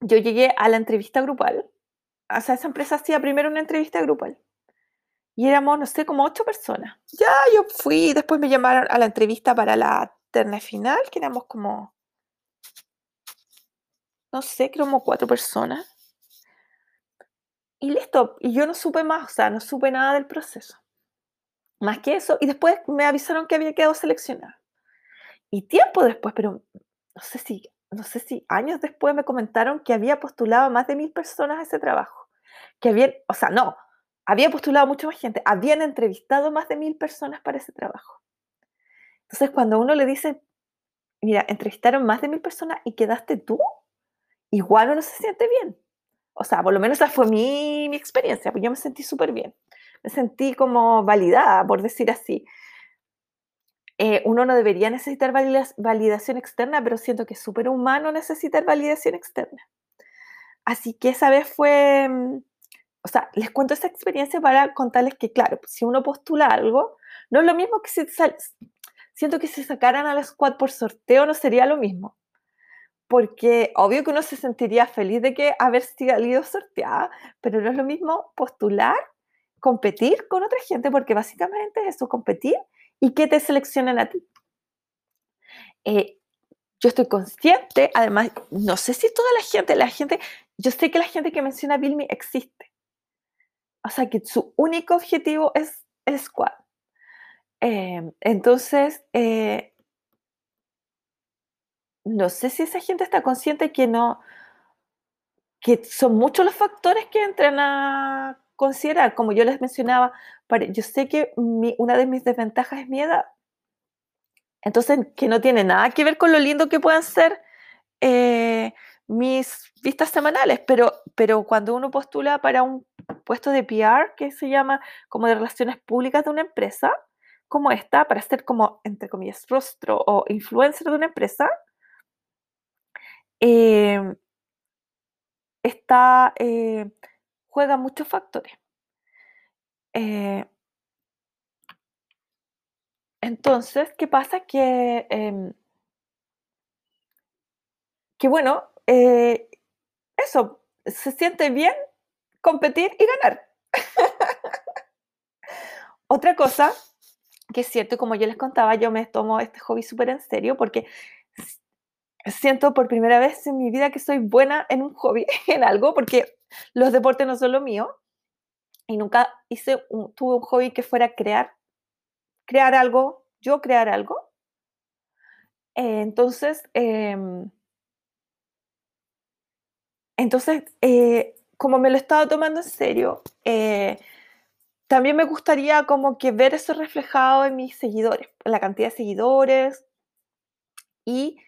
Yo llegué a la entrevista grupal, o sea, esa empresa hacía primero una entrevista grupal. Y éramos, no sé, como ocho personas. Ya yo fui, después me llamaron a la entrevista para la terna final, que éramos como no sé, creo como cuatro personas. Y listo, y yo no supe más, o sea, no supe nada del proceso. Más que eso, y después me avisaron que había quedado seleccionada. Y tiempo después, pero no sé si, no sé si años después me comentaron que había postulado a más de mil personas a ese trabajo. Que habían, o sea, no, había postulado mucha más gente, habían entrevistado más de mil personas para ese trabajo. Entonces, cuando uno le dice, mira, entrevistaron más de mil personas y quedaste tú, igual uno se siente bien. O sea, por lo menos esa fue mi, mi experiencia, pues yo me sentí súper bien. Me sentí como validada, por decir así. Eh, uno no debería necesitar validación externa, pero siento que es súper humano necesitar validación externa. Así que esa vez fue, mm, o sea, les cuento esa experiencia para contarles que, claro, si uno postula algo, no es lo mismo que si siento que si sacaran a la squad por sorteo no sería lo mismo porque obvio que uno se sentiría feliz de que haber salido sorteada, pero no es lo mismo postular, competir con otra gente, porque básicamente es eso, competir y que te seleccionen a ti. Eh, yo estoy consciente, además, no sé si toda la gente, la gente, yo sé que la gente que menciona Bilmy existe. O sea, que su único objetivo es el squad. Eh, entonces, no sé si esa gente está consciente que no, que son muchos los factores que entran a considerar. Como yo les mencionaba, yo sé que una de mis desventajas es mi edad. Entonces, que no tiene nada que ver con lo lindo que puedan ser eh, mis vistas semanales, pero, pero cuando uno postula para un puesto de PR, que se llama como de relaciones públicas de una empresa, como esta, para ser como, entre comillas, rostro o influencer de una empresa, eh, está, eh, juega muchos factores. Eh, entonces, ¿qué pasa? Que, em, que bueno, eso, se siente bien competir y ganar. Otra cosa que es cierto, como yo les contaba, yo me tomo este hobby súper en serio porque siento por primera vez en mi vida que soy buena en un hobby, [laughs] en algo, porque los deportes no son lo mío. Y nunca hice tuve un hobby que fuera crear, crear algo, yo crear algo. Eh, entonces, em, entonces eh, como me lo estaba tomando en serio, eh, también me gustaría como que ver eso reflejado en mis seguidores, en la cantidad de seguidores y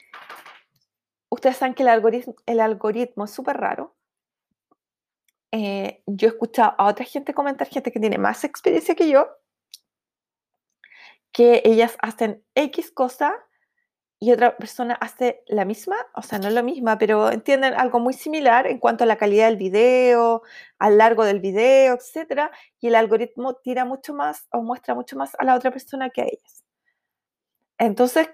ustedes saben que el algoritmo, el algoritmo es súper raro. Eh, yo he escuchado a otra gente comentar, gente que tiene más experiencia que yo, que ellas hacen X cosa y otra persona hace la misma, o sea, no es la misma, pero entienden algo muy similar en cuanto a la calidad del video, al largo del video, etc. Y el algoritmo tira mucho más o muestra mucho más a la otra persona que a ellas. Entonces,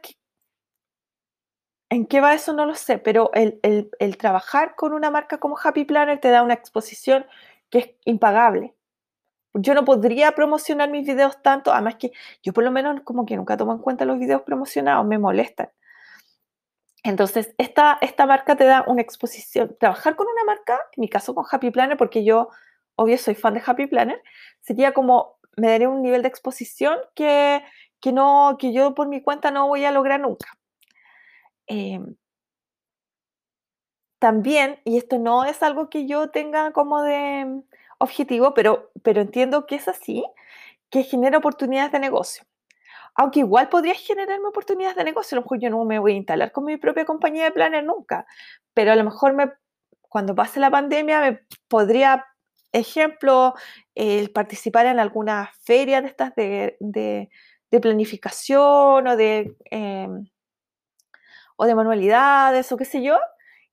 ¿En qué va eso? No lo sé, pero el, trabajar con una marca como Happy Planner te da una exposición que es impagable. Yo no podría promocionar mis videos tanto, además que yo por lo menos como que nunca tomo en cuenta los videos promocionados, me molestan. Entonces, esta, esta marca te da una exposición. Trabajar con una marca, en mi caso con Happy Planner, porque yo, obvio, soy fan de Happy Planner, sería como, me daría un nivel de exposición que, que, no, que yo por mi cuenta no voy a lograr nunca. Em, también, y esto no es algo que yo tenga como de objetivo, pero, pero entiendo que es así, que genera oportunidades de negocio. Aunque igual podría generarme oportunidades de negocio, a lo mejor yo no me voy a instalar con mi propia compañía de planes nunca, pero a lo mejor me, cuando pase la pandemia me podría, ejemplo, participar en alguna feria de estas de, de, planificación o de, em, o de manualidades o qué sé yo,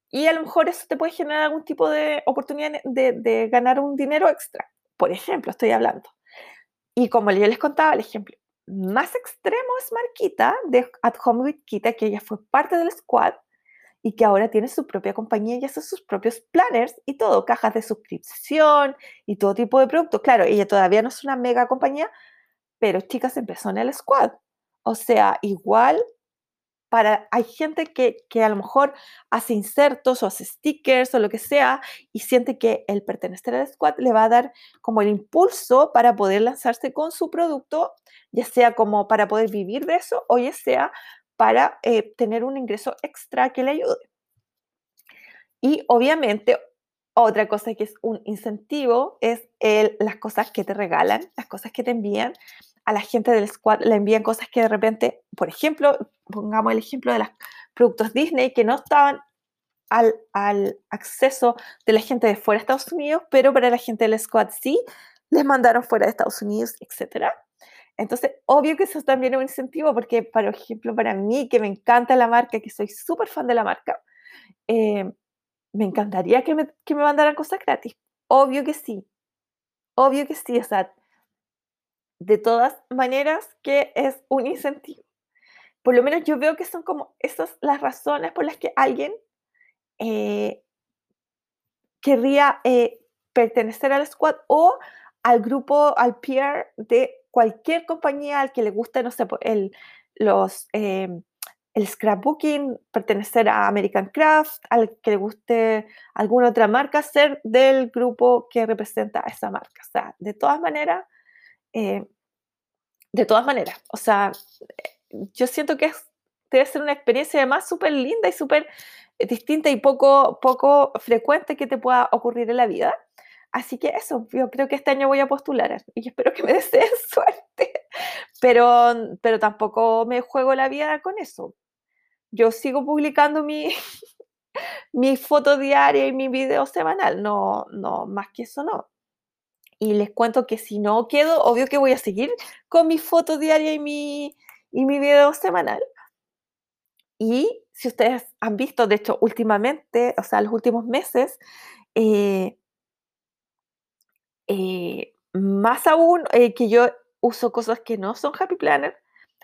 y a lo mejor eso te puede generar algún tipo de oportunidad de, de ganar un dinero extra. Por ejemplo, estoy hablando. Y como yo les contaba el ejemplo más extremo es Marquita de At Home with Kita, que ella fue parte del squad y que ahora tiene su propia compañía y hace sus propios planners y todo, cajas de suscripción y todo tipo de productos. Claro, ella todavía no es una mega compañía, pero chicas empezó en el squad. O sea, igual para, hay gente que, a lo mejor hace insertos o hace stickers o lo que sea y siente que el pertenecer al squad le va a dar como el impulso para poder lanzarse con su producto, ya sea como para poder vivir de eso o ya sea para eh, tener un ingreso extra que le ayude. Y obviamente otra cosa que es un incentivo es las cosas que te regalan, las cosas que te envían a la gente del squad le envían cosas que de repente, por ejemplo, pongamos el ejemplo de los productos Disney que no estaban al, acceso de la gente de fuera de Estados Unidos, pero para la gente del squad sí, les mandaron fuera de Estados Unidos, etc. Entonces, obvio que eso también es un incentivo, porque, por ejemplo, para mí, que me encanta la marca, que soy súper fan de la marca, eh, me encantaría que me, que me mandaran cosas gratis. Obvio que sí. Obvio que sí. O de todas maneras que es un incentivo. Por lo menos yo veo que son como esas las razones por las que alguien eh, querría eh, pertenecer al squad o al grupo, al peer de cualquier compañía al que le guste, no sé, el, los, em, el scrapbooking, pertenecer a American Craft, al que le guste alguna otra marca, ser del grupo que representa a esa marca. O sea, de todas maneras, eh, de todas maneras, o sea, yo siento que debe ser una experiencia además súper linda y súper eh, distinta y poco, poco frecuente que te pueda ocurrir en la vida. Así que eso, yo creo que este año voy a postular [laughs] y espero que me deseen [laughs] suerte, pero, pero tampoco me juego la vida con eso. Yo sigo publicando mi, [laughs] mi foto diaria y mi video semanal, no, no, más que eso no. Y les cuento que si no quedo, obvio que voy a seguir con mi foto diaria y mi, y mi video semanal. Y si ustedes han visto, de hecho, últimamente, o sea, los últimos meses, eh, eh, más aún eh, que yo uso cosas que no son Happy Planner.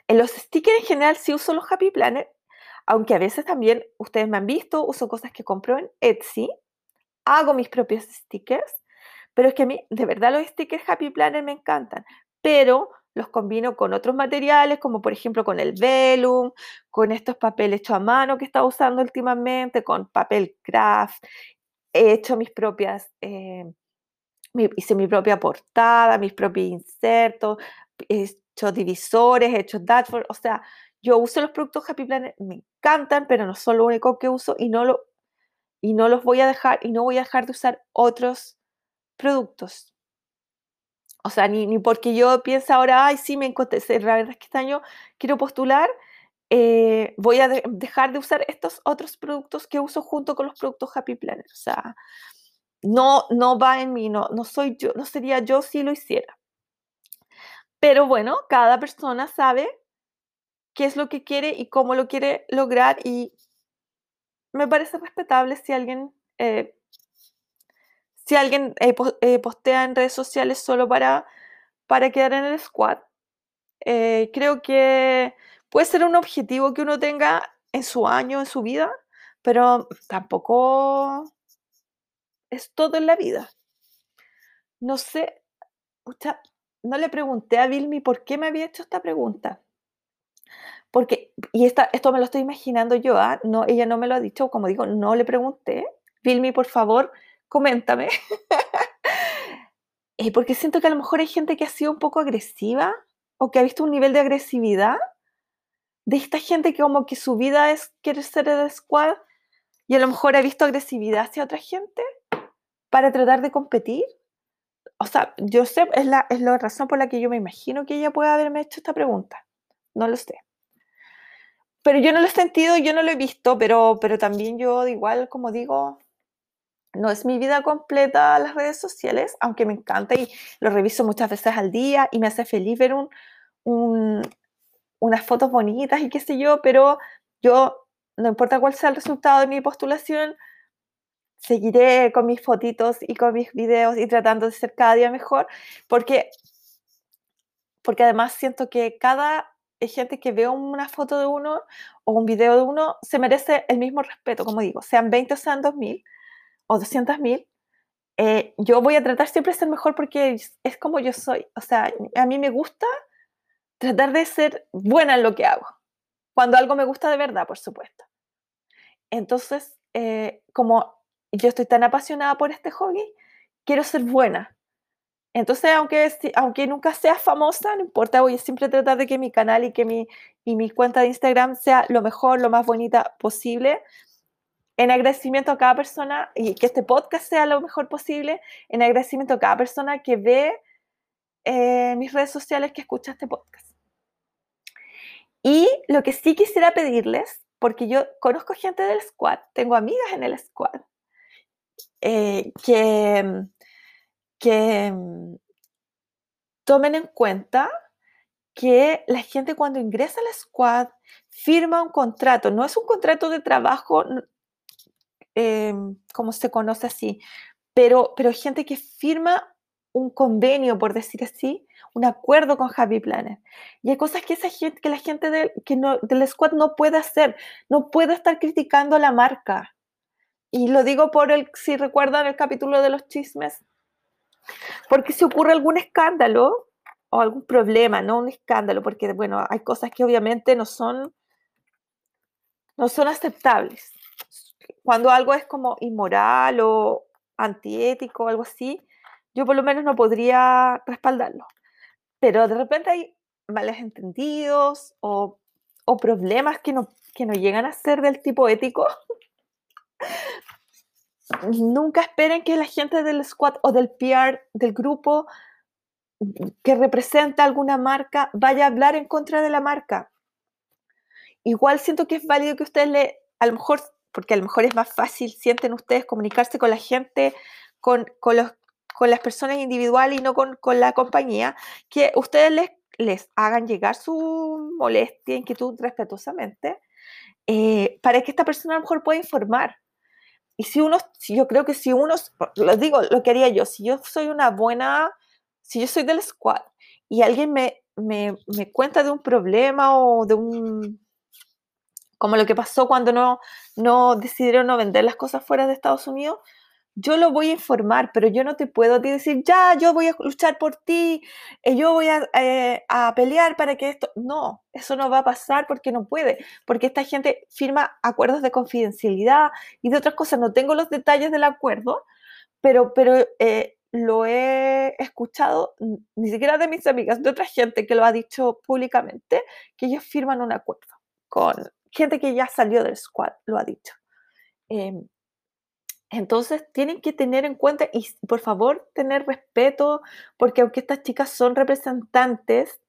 En los stickers en general sí uso los Happy Planner, aunque a veces también ustedes me han visto, uso cosas que compro en Etsy, hago mis propios stickers pero es que a mí, de verdad, los stickers Happy Planner me encantan, pero los combino con otros materiales, como por ejemplo con el vellum, con estos papeles hechos a mano que estaba usando últimamente, con papel craft. He hecho mis propias, eh, hice mi propia portada, mis propios insertos, he hecho divisores, he hecho dashboard, o sea, yo uso los productos Happy Planner, me encantan, pero no son lo único que uso y no, lo, y no los voy a dejar, y no voy a dejar de usar otros productos. O sea, ni, porque yo piense ahora, ay, sí, me encontré, la verdad es que este año quiero postular, eh, voy a dejar de usar estos otros productos que uso junto con los productos Happy Planner. O sea, no, no va en mí, no, no soy yo, no sería yo si lo hiciera. Pero bueno, cada persona sabe qué es lo que quiere y cómo lo quiere lograr y me parece respetable si alguien eh, si alguien eh, eh, postea en redes sociales solo para, para quedar en el squad. Eh, creo que puede ser un objetivo que uno tenga en su año, en su vida, pero tampoco es todo en la vida. No sé, no le pregunté a Vilmi por qué me había hecho esta pregunta. Porque, y esta, esto me lo estoy imaginando yo, ¿ah? no, ella no me lo ha dicho, como digo, no le pregunté. Vilmi, por favor, coméntame. [laughs] Eh, porque siento que a lo mejor hay gente que ha sido un poco agresiva o que ha visto un nivel de agresividad de esta gente que como que su vida es querer ser el squad y a lo mejor ha visto agresividad hacia otra gente para tratar de competir. O sea, yo sé, es la, es la razón por la que yo me imagino que ella puede haberme hecho esta pregunta. No lo sé. Pero yo no lo he sentido, yo no lo he visto, pero, pero también yo, igual, como digo, no es mi vida completa las redes sociales, aunque me encanta y lo reviso muchas veces al día y me hace feliz ver un, unas fotos bonitas y qué sé yo, pero yo, no importa cuál sea el resultado de mi postulación, seguiré con mis fotitos y con mis videos y tratando de ser cada día mejor, porque, porque además siento que cada gente que veo una foto de uno o un video de uno se merece el mismo respeto, como digo, sean 20 o sean 2000 o 200 mil, eh, yo voy a tratar siempre de ser mejor porque es, como yo soy. O sea, a mí me gusta tratar de ser buena en lo que hago. Cuando algo me gusta de verdad, por supuesto. Entonces, eh, como yo estoy tan apasionada por este hobby, quiero ser buena. Entonces, aunque, aunque nunca sea famosa, no importa, voy a siempre tratar de que mi canal y que mi, y mi cuenta de Instagram sea lo mejor, lo más bonita posible, en agradecimiento a cada persona y que este podcast sea lo mejor posible, en agradecimiento a cada persona que ve eh, mis redes sociales, que escucha este podcast. Y lo que sí quisiera pedirles, porque yo conozco gente del squad, tengo amigas en el squad, eh, que, que tomen en cuenta que la gente cuando ingresa al squad firma un contrato, no es un contrato de trabajo Em, como se conoce así, pero, pero gente que firma un convenio, por decir así, un acuerdo con Happy Planet. Y hay cosas que, esa gente, que la gente del, que no, del squad no puede hacer, no puede estar criticando la marca. Y lo digo por el, si recuerdan el capítulo de los chismes, porque si ocurre algún escándalo o algún problema, no un escándalo, porque bueno, hay cosas que obviamente no son, no son aceptables cuando algo es como inmoral o antiético o algo así, yo por lo menos no podría respaldarlo. Pero de repente hay males entendidos o, o problemas que no, que no llegan a ser del tipo ético. Nunca esperen que la gente del squad o del PR del grupo que representa alguna marca vaya a hablar en contra de la marca. Igual siento que es válido que ustedes le, a lo mejor porque a lo mejor es más fácil, sienten ustedes, comunicarse con la gente, con, con, los, con las personas individuales y no con, con la compañía, que ustedes les, les, hagan llegar su molestia, inquietud respetuosamente, eh, para que esta persona a lo mejor pueda informar. Y si uno, si yo creo que si uno, lo digo, lo que haría yo, si yo soy una buena, si yo soy del squad y alguien me, me, me cuenta de un problema o de un como lo que pasó cuando no, no decidieron no vender las cosas fuera de Estados Unidos, yo lo voy a informar, pero yo no te puedo decir, ya, yo voy a luchar por ti, eh, yo voy a, eh, a, pelear para que esto... No, eso no va a pasar porque no puede, porque esta gente firma acuerdos de confidencialidad y de otras cosas. No tengo los detalles del acuerdo, pero, pero eh, lo he escuchado, ni siquiera de mis amigas, de otra gente que lo ha dicho públicamente, que ellos firman un acuerdo con gente que ya salió del squad lo ha dicho. Em, entonces tienen que tener en cuenta y por favor tener respeto, porque aunque estas chicas son representantes,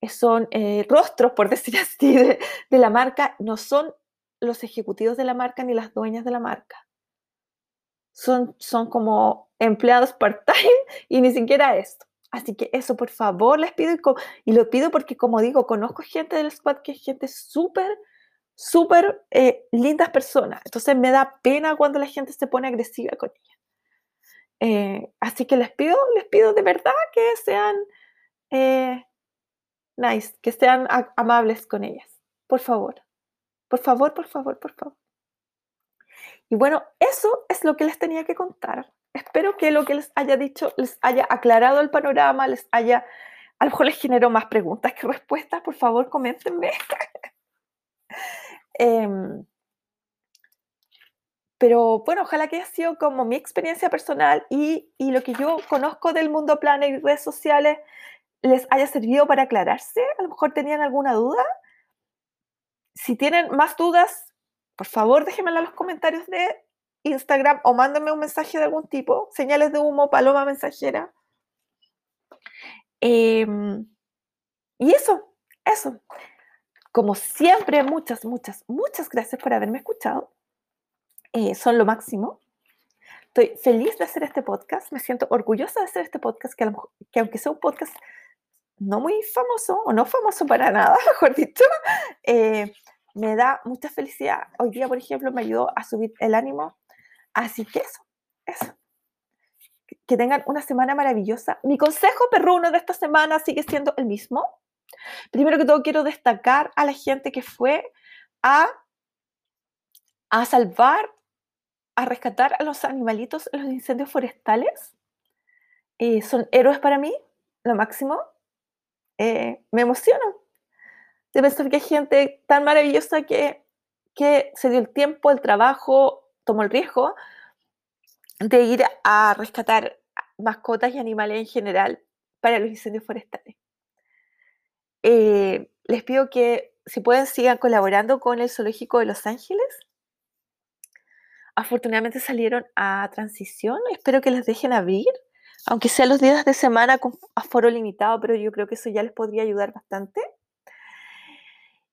eh, son eh, rostros, por [laughs] decir así, de, la marca, no son los ejecutivos de la marca ni las dueñas de la marca. Son, son como empleados part-time [laughs] y ni siquiera esto. Así que eso, por favor, les pido y, y, lo pido porque, como digo, conozco gente del squad que es gente súper súper eh, lindas personas. Entonces me da pena cuando la gente se pone agresiva con ella. Eh, así que les pido, les pido de verdad que sean eh, nice, que sean amables con ellas. Por favor. Por favor, por favor, por favor. Y bueno, eso es lo que les tenía que contar. Espero que lo que les haya dicho les haya aclarado el panorama, les haya, a lo mejor les generó más preguntas que respuestas. Por favor, coméntenme. [laughs] Em, pero bueno, ojalá que haya sido como mi experiencia personal y, lo que yo conozco del mundo planner y redes sociales les haya servido para aclararse. A lo mejor tenían alguna duda. Si tienen más dudas, por favor déjenmelo en los comentarios de Instagram o mándenme un mensaje de algún tipo, señales de humo, paloma mensajera. Em, y eso, eso. Como siempre, muchas, muchas, muchas gracias por haberme escuchado. Eh, son lo máximo. Estoy feliz de hacer este podcast. Me siento orgullosa de hacer este podcast, que, que aunque sea un podcast no muy famoso, o no famoso para nada, [laughs] mejor dicho, eh, me da mucha felicidad. Hoy día, por ejemplo, me ayudó a subir el ánimo. Así que eso, eso. Que tengan una semana maravillosa. Mi consejo perruno de esta semana sigue siendo el mismo. Primero que todo, quiero destacar a la gente que fue a, a salvar a rescatar a los animalitos en los incendios forestales. Eh, son héroes para mí, lo máximo. Eh, me emociono de pensar que hay gente tan maravillosa que, que se dio el tiempo, el trabajo, tomó el riesgo de ir a rescatar mascotas y animales en general para los incendios forestales. Eh, les pido que si pueden sigan colaborando con el Zoológico de Los Ángeles afortunadamente salieron a transición. Espero que les dejen abrir, aunque sea los días de semana con aforo limitado, pero yo creo que eso ya les podría ayudar bastante.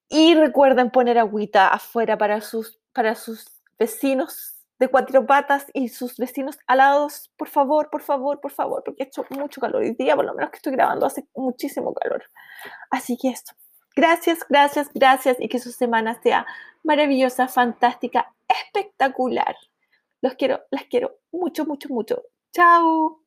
Y recuerden poner agüita afuera para sus, para sus vecinos de cuatro patas y sus vecinos alados, por favor, por favor, por favor, porque ha hecho mucho calor. Hoy día, por lo menos que estoy grabando, hace muchísimo calor. Así que esto. Gracias, gracias, gracias y que su semana sea maravillosa, fantástica, espectacular. Los quiero, las quiero mucho, mucho, mucho. Chao.